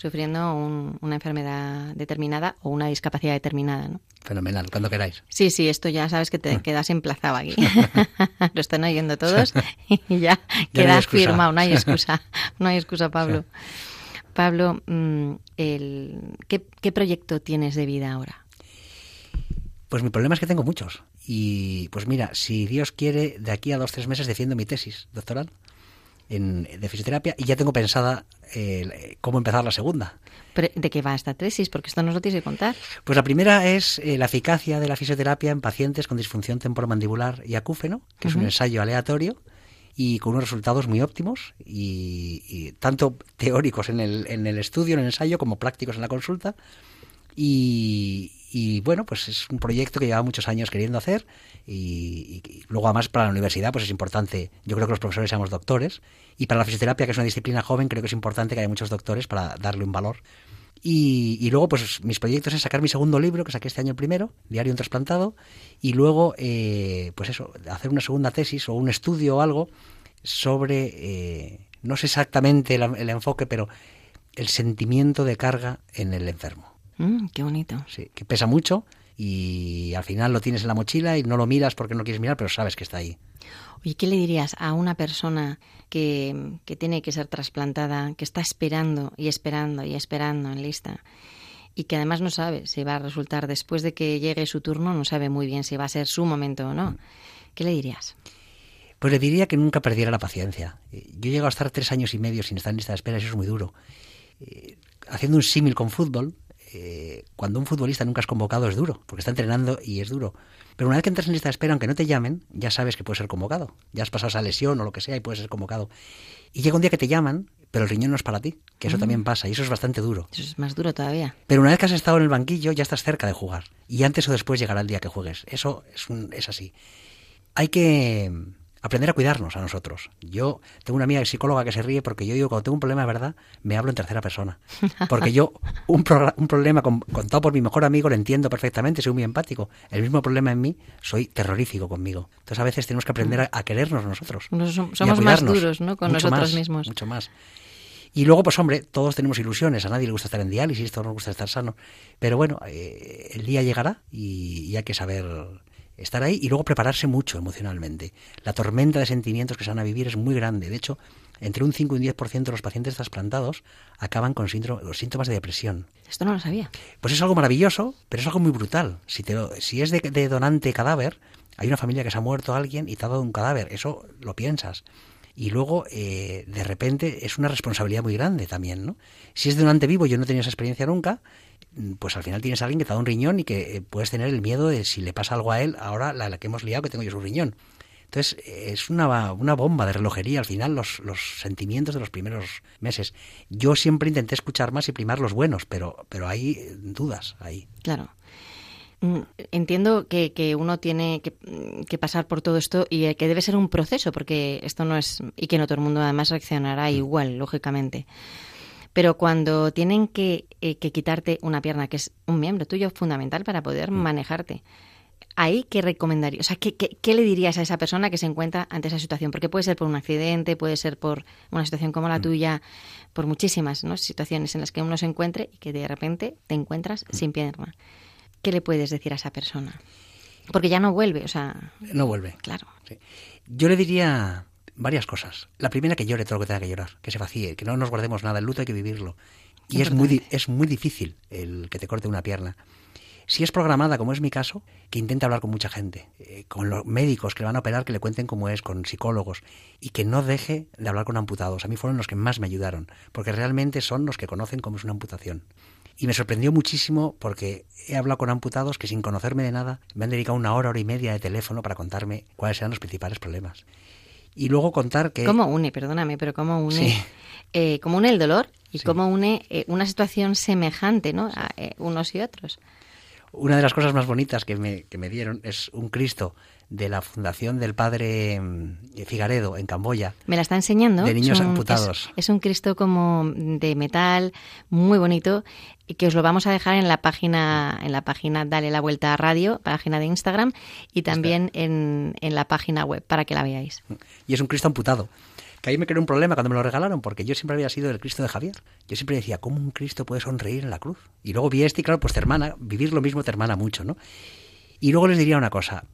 sufriendo un- una enfermedad determinada o una discapacidad determinada, ¿no? Fenomenal, cuando queráis. Sí, sí, esto ya sabes que te quedas emplazado aquí. Lo están oyendo todos y ya, Ya no hay queda excusa. firmado, no hay excusa, no hay excusa, Pablo. Pablo, mm, el, ¿qué, qué proyecto tienes de vida ahora? Pues mi problema es que tengo muchos. Y pues mira, si Dios quiere, de aquí a dos tres meses defiendo mi tesis doctoral en, de fisioterapia y ya tengo pensada eh, cómo empezar la segunda. Pero, ¿De qué va esta tesis? Porque esto nos lo tienes que contar. Pues la primera es eh, la eficacia de la fisioterapia en pacientes con disfunción temporomandibular y acúfeno, que es un ensayo aleatorio y con unos resultados muy óptimos, y, y tanto teóricos en el, en el estudio, en el ensayo, como prácticos en la consulta. Y, y, bueno, pues es un proyecto que lleva muchos años queriendo hacer y, luego además para la universidad pues es importante, yo creo que los profesores seamos doctores y para la fisioterapia que es una disciplina joven creo que es importante que haya muchos doctores para darle un valor. Y, luego, pues mis proyectos es sacar mi segundo libro, que saqué este año primero, Diario un trasplantado, y luego, eh, pues eso, hacer una segunda tesis o un estudio o algo sobre, eh, no sé exactamente el enfoque, pero el sentimiento de carga en el enfermo. Mm, qué bonito. Sí, que pesa mucho y al final lo tienes en la mochila y no lo miras porque no quieres mirar, pero sabes que está ahí. Oye, ¿qué le dirías a una persona que, que tiene que ser trasplantada, que está esperando y esperando y esperando en lista y que además no sabe si va a resultar después de que llegue su turno, no sabe muy bien si va a ser su momento o no? ¿Qué le dirías? Pues le diría que nunca perdiera la paciencia. Yo he llegado a estar tres años y medio sin estar en lista de espera, y eso es muy duro. Eh, haciendo un símil con fútbol, eh, cuando un futbolista nunca es convocado es duro, porque está entrenando y es duro. Pero una vez que entras en lista de espera, aunque no te llamen, ya sabes que puedes ser convocado. Ya has pasado esa lesión o lo que sea y puedes ser convocado. Y llega un día que te llaman, pero el riñón no es para ti, que eso Mm. también pasa y eso es bastante duro. Eso es más duro todavía. Pero una vez que has estado en el banquillo, ya estás cerca de jugar. Y antes o después llegará el día que juegues. Eso es, un- es así. Hay que aprender a cuidarnos a nosotros. Yo tengo una amiga psicóloga que se ríe porque yo digo, cuando tengo un problema de verdad, me hablo en tercera persona. Porque yo, un, progra- un problema con- contado por mi mejor amigo, lo entiendo perfectamente, soy muy empático. El mismo problema en mí, soy terrorífico conmigo. Entonces a veces tenemos que aprender a, a querernos nosotros. Nos- somos más duros, ¿no? Con Mucho nosotros más, mismos. Mucho más. Y luego, pues hombre, todos tenemos ilusiones. A nadie le gusta estar en diálisis, todos nos gusta estar sano. Pero bueno, eh, el día llegará y, y hay que saber estar ahí y luego prepararse mucho emocionalmente. La tormenta de sentimientos que se van a vivir es muy grande. De hecho, entre un 5 y un 10% de los pacientes trasplantados acaban con síndrome- los síntomas de depresión. Esto no lo sabía. Pues es algo maravilloso, pero es algo muy brutal. Si, te lo- si es de, de donante cadáver, hay una familia que se ha muerto alguien y te ha dado un cadáver. Eso lo piensas. Y luego, eh, de repente, es una responsabilidad muy grande también, ¿no? Si es de donante vivo, yo no he tenido esa experiencia nunca, pues al final tienes a alguien que te dado un riñón y que eh, puedes tener el miedo de si le pasa algo a él, ahora la, la que hemos liado, que tengo yo su riñón. Entonces, es una, una bomba de relojería al final los, los sentimientos de los primeros meses. Yo siempre intenté escuchar más y primar los buenos, pero, pero hay dudas ahí. Claro. Mm, Entiendo que, que uno tiene que, que pasar por todo esto y eh, que debe ser un proceso, porque esto no es. y que no todo el mundo además reaccionará igual, lógicamente. Pero cuando tienen que, eh, que quitarte una pierna, que es un miembro tuyo fundamental para poder manejarte, ahí qué recomendaría, o sea, ¿qué, qué, qué le dirías a esa persona que se encuentra ante esa situación? Porque puede ser por un accidente, puede ser por una situación como la tuya, por muchísimas ¿no? situaciones en las que uno se encuentre y que de repente te encuentras sin pierna. ¿Qué le puedes decir a esa persona? Porque ya no vuelve, o sea, No vuelve. claro. Yo le diría varias cosas. La primera, que llore todo lo que tenga que llorar, que se vacíe, que no nos guardemos nada. El luto hay que vivirlo. Y es muy, es muy difícil el que te corte una pierna. Si es programada, como es mi caso, que intente hablar con mucha gente, eh, con los médicos que le van a operar, que le cuenten cómo es, con psicólogos, y que no deje de hablar con amputados. A mí fueron los que más me ayudaron, porque realmente son los que conocen cómo es una amputación. Y me sorprendió muchísimo porque he hablado con amputados que sin conocerme de nada me han dedicado una hora, hora y media de teléfono para contarme cuáles eran los principales problemas. Y luego contar que... ¿Cómo une, perdóname, pero cómo une, Sí. eh, cómo une el dolor y cómo une eh, una situación semejante, ¿no? A eh, unos y otros. Una de las cosas más bonitas que me, que me dieron es un Cristo de la fundación del padre mm, Figaredo en Camboya. Me la está enseñando. De niños Es un- amputados. Es, es un Cristo como de metal, muy bonito, y que os lo vamos a dejar en la página, en la página Dale la Vuelta a Radio, página de Instagram, y también en, en la página web para que la veáis. Y es un Cristo amputado. Que ahí me creó un problema cuando me lo regalaron, porque yo siempre había sido el Cristo de Javier. Yo siempre decía, ¿cómo un Cristo puede sonreír en la cruz? Y luego vi este y claro, pues te hermana, vivir lo mismo te hermana mucho, ¿no? Y luego les diría una cosa,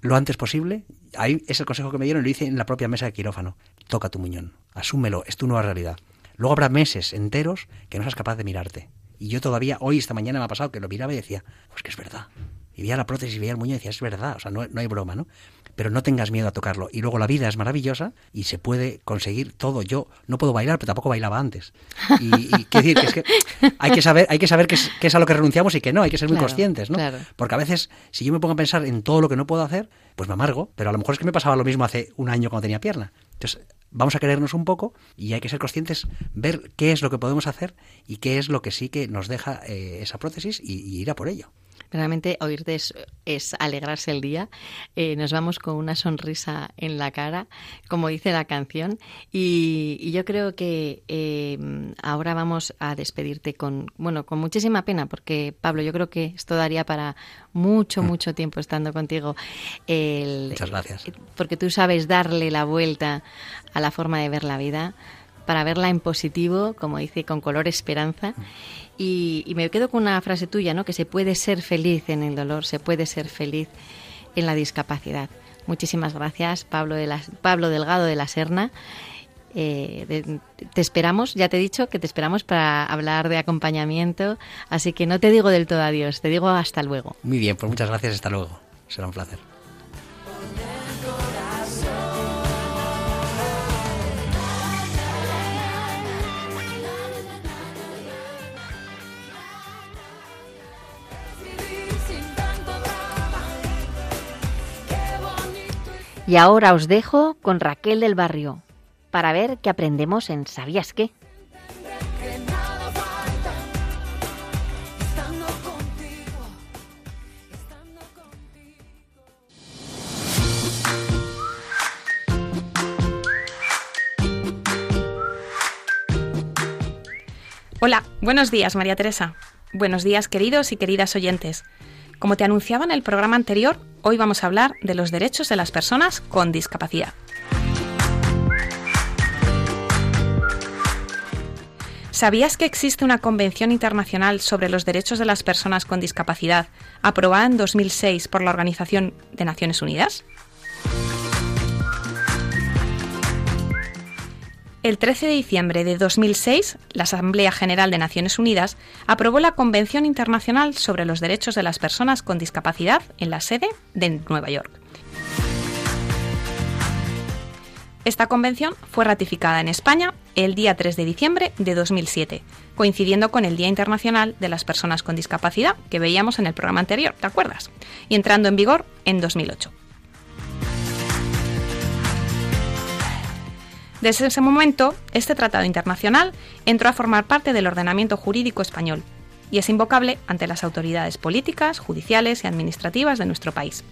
lo antes posible, ahí es el consejo que me dieron y lo hice en la propia mesa de quirófano. Toca tu muñón, asúmelo, es tu nueva realidad. Luego habrá meses enteros que no seas capaz de mirarte. Y yo todavía, hoy, esta mañana me ha pasado que lo miraba y decía, pues que es verdad. Y veía la prótesis, veía el muñón y decía, es verdad, o sea, no, no hay broma, ¿no? Pero no tengas miedo a tocarlo. Y luego la vida es maravillosa y se puede conseguir todo. Yo no puedo bailar, pero tampoco bailaba antes. Y, decir que es que hay que saber, hay que saber qué es, qué es a lo que renunciamos y que no, hay que ser muy Claro, conscientes, ¿no? claro. Porque a veces, si yo me pongo a pensar en todo lo que no puedo hacer, pues me amargo, pero a lo mejor es que me pasaba lo mismo hace un año cuando tenía pierna. Entonces, vamos a querernos un poco y hay que ser conscientes, ver qué es lo que podemos hacer y qué es lo que sí que nos deja eh, esa prótesis y, y ir a por ello. Realmente oírte es, es alegrarse el día. Eh, nos vamos con una sonrisa en la cara, como dice la canción. Y, y yo creo que eh, ahora vamos a despedirte con, bueno, con muchísima pena, porque Pablo, yo creo que esto daría para mucho, mucho tiempo estando contigo. El- Muchas gracias. porque tú sabes darle la vuelta a la forma de ver la vida, para verla en positivo, como dice, con color esperanza. Y, y me quedo con una frase tuya, ¿no? Que se puede ser feliz en el dolor, se puede ser feliz en la discapacidad. Muchísimas gracias, Pablo, de la- Pablo Delgado de la Serna. Eh, de- te esperamos, ya te he dicho que te esperamos para hablar de acompañamiento, así que no te digo del todo adiós, te digo hasta luego. Muy bien, pues muchas gracias, hasta luego. Será un placer. Y ahora os dejo con Raquel del Barrio para ver qué aprendemos en ¿Sabías qué? Hola, buenos días María Teresa. Buenos días queridos y queridas oyentes. Como te anunciaba en el programa anterior, hoy vamos a hablar de los derechos de las personas con discapacidad. ¿Sabías que existe una Convención Internacional sobre los Derechos de las Personas con Discapacidad, aprobada en 2006 por la Organización de Naciones Unidas? El 13 de diciembre de 2006, la Asamblea General de Naciones Unidas aprobó la Convención Internacional sobre los Derechos de las Personas con Discapacidad en la sede de Nueva York. Esta convención fue ratificada en España el día 3 de diciembre de 2007, coincidiendo con el Día Internacional de las Personas con Discapacidad que veíamos en el programa anterior, ¿te acuerdas? Y entrando en vigor en 2008. Desde ese momento, este tratado internacional entró a formar parte del ordenamiento jurídico español y es invocable ante las autoridades políticas, judiciales y administrativas de nuestro país.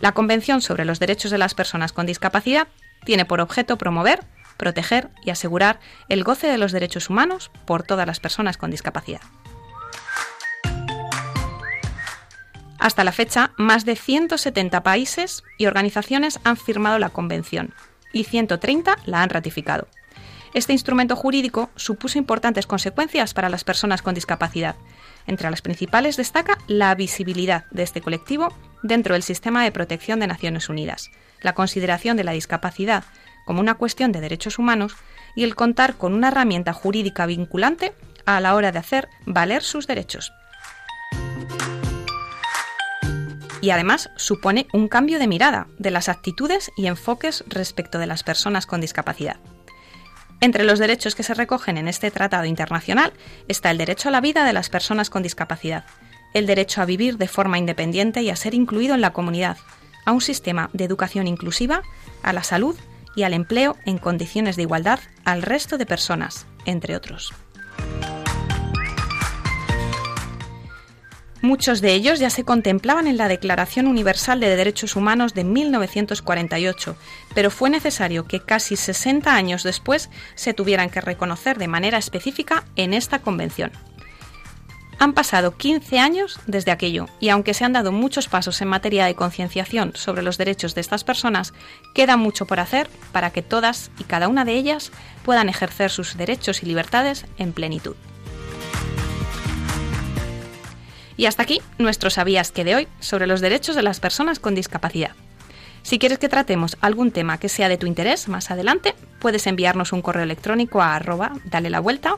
La Convención sobre los Derechos de las Personas con Discapacidad tiene por objeto promover, proteger y asegurar el goce de los derechos humanos por todas las personas con discapacidad. Hasta la fecha, más de 170 países y organizaciones han firmado la Convención y 130 la han ratificado. Este instrumento jurídico supuso importantes consecuencias para las personas con discapacidad. Entre las principales destaca la visibilidad de este colectivo dentro del sistema de protección de Naciones Unidas, la consideración de la discapacidad como una cuestión de derechos humanos y el contar con una herramienta jurídica vinculante a la hora de hacer valer sus derechos. Y además supone un cambio de mirada de las actitudes y enfoques respecto de las personas con discapacidad. Entre los derechos que se recogen en este tratado internacional está el derecho a la vida de las personas con discapacidad, el derecho a vivir de forma independiente y a ser incluido en la comunidad, a un sistema de educación inclusiva, a la salud y al empleo en condiciones de igualdad al resto de personas, entre otros. Muchos de ellos ya se contemplaban en la Declaración Universal de Derechos Humanos de 1948, pero fue necesario que casi 60 años después se tuvieran que reconocer de manera específica en esta convención. Han pasado 15 años desde aquello y aunque se han dado muchos pasos en materia de concienciación sobre los derechos de estas personas, queda mucho por hacer para que todas y cada una de ellas puedan ejercer sus derechos y libertades en plenitud. Y hasta aquí nuestro Sabías que de hoy sobre los derechos de las personas con discapacidad. Si quieres que tratemos algún tema que sea de tu interés más adelante, puedes enviarnos un correo electrónico a arroba dale la vuelta,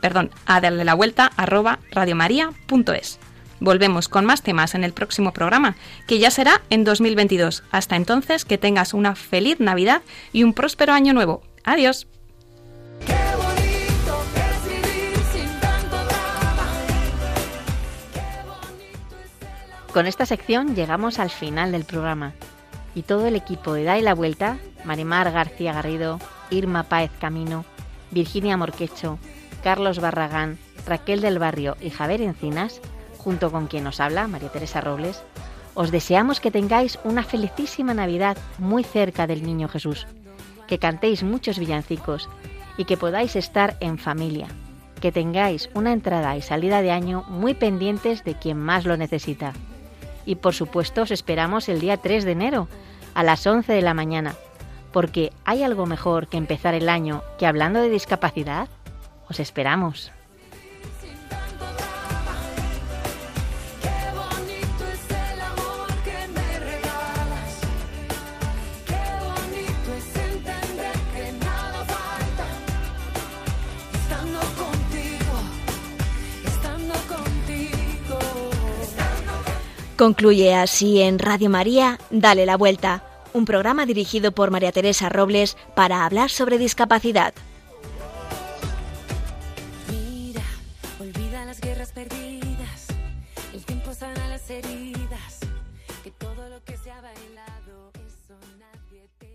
perdón, a darle la vuelta arroba radiomaria.es. Volvemos con más temas en el próximo programa, que ya será en 2022. Hasta entonces, que tengas una feliz Navidad y un próspero año nuevo. Adiós. Con esta sección llegamos al final del programa. Y todo el equipo de Dai la Vuelta, Marimar García Garrido, Irma Páez Camino, Virginia Morquecho, Carlos Barragán, Raquel del Barrio y Javier Encinas, junto con quien nos habla, María Teresa Robles, os deseamos que tengáis una felicísima Navidad muy cerca del Niño Jesús, que cantéis muchos villancicos y que podáis estar en familia, que tengáis una entrada y salida de año muy pendientes de quien más lo necesita y por supuesto os esperamos el día 3 de enero a las 11 de la mañana, porque ¿hay algo mejor que empezar el año que hablando de discapacidad? Os esperamos. Concluye así en Radio María, Dale la Vuelta, un programa dirigido por María Teresa Robles para hablar sobre discapacidad.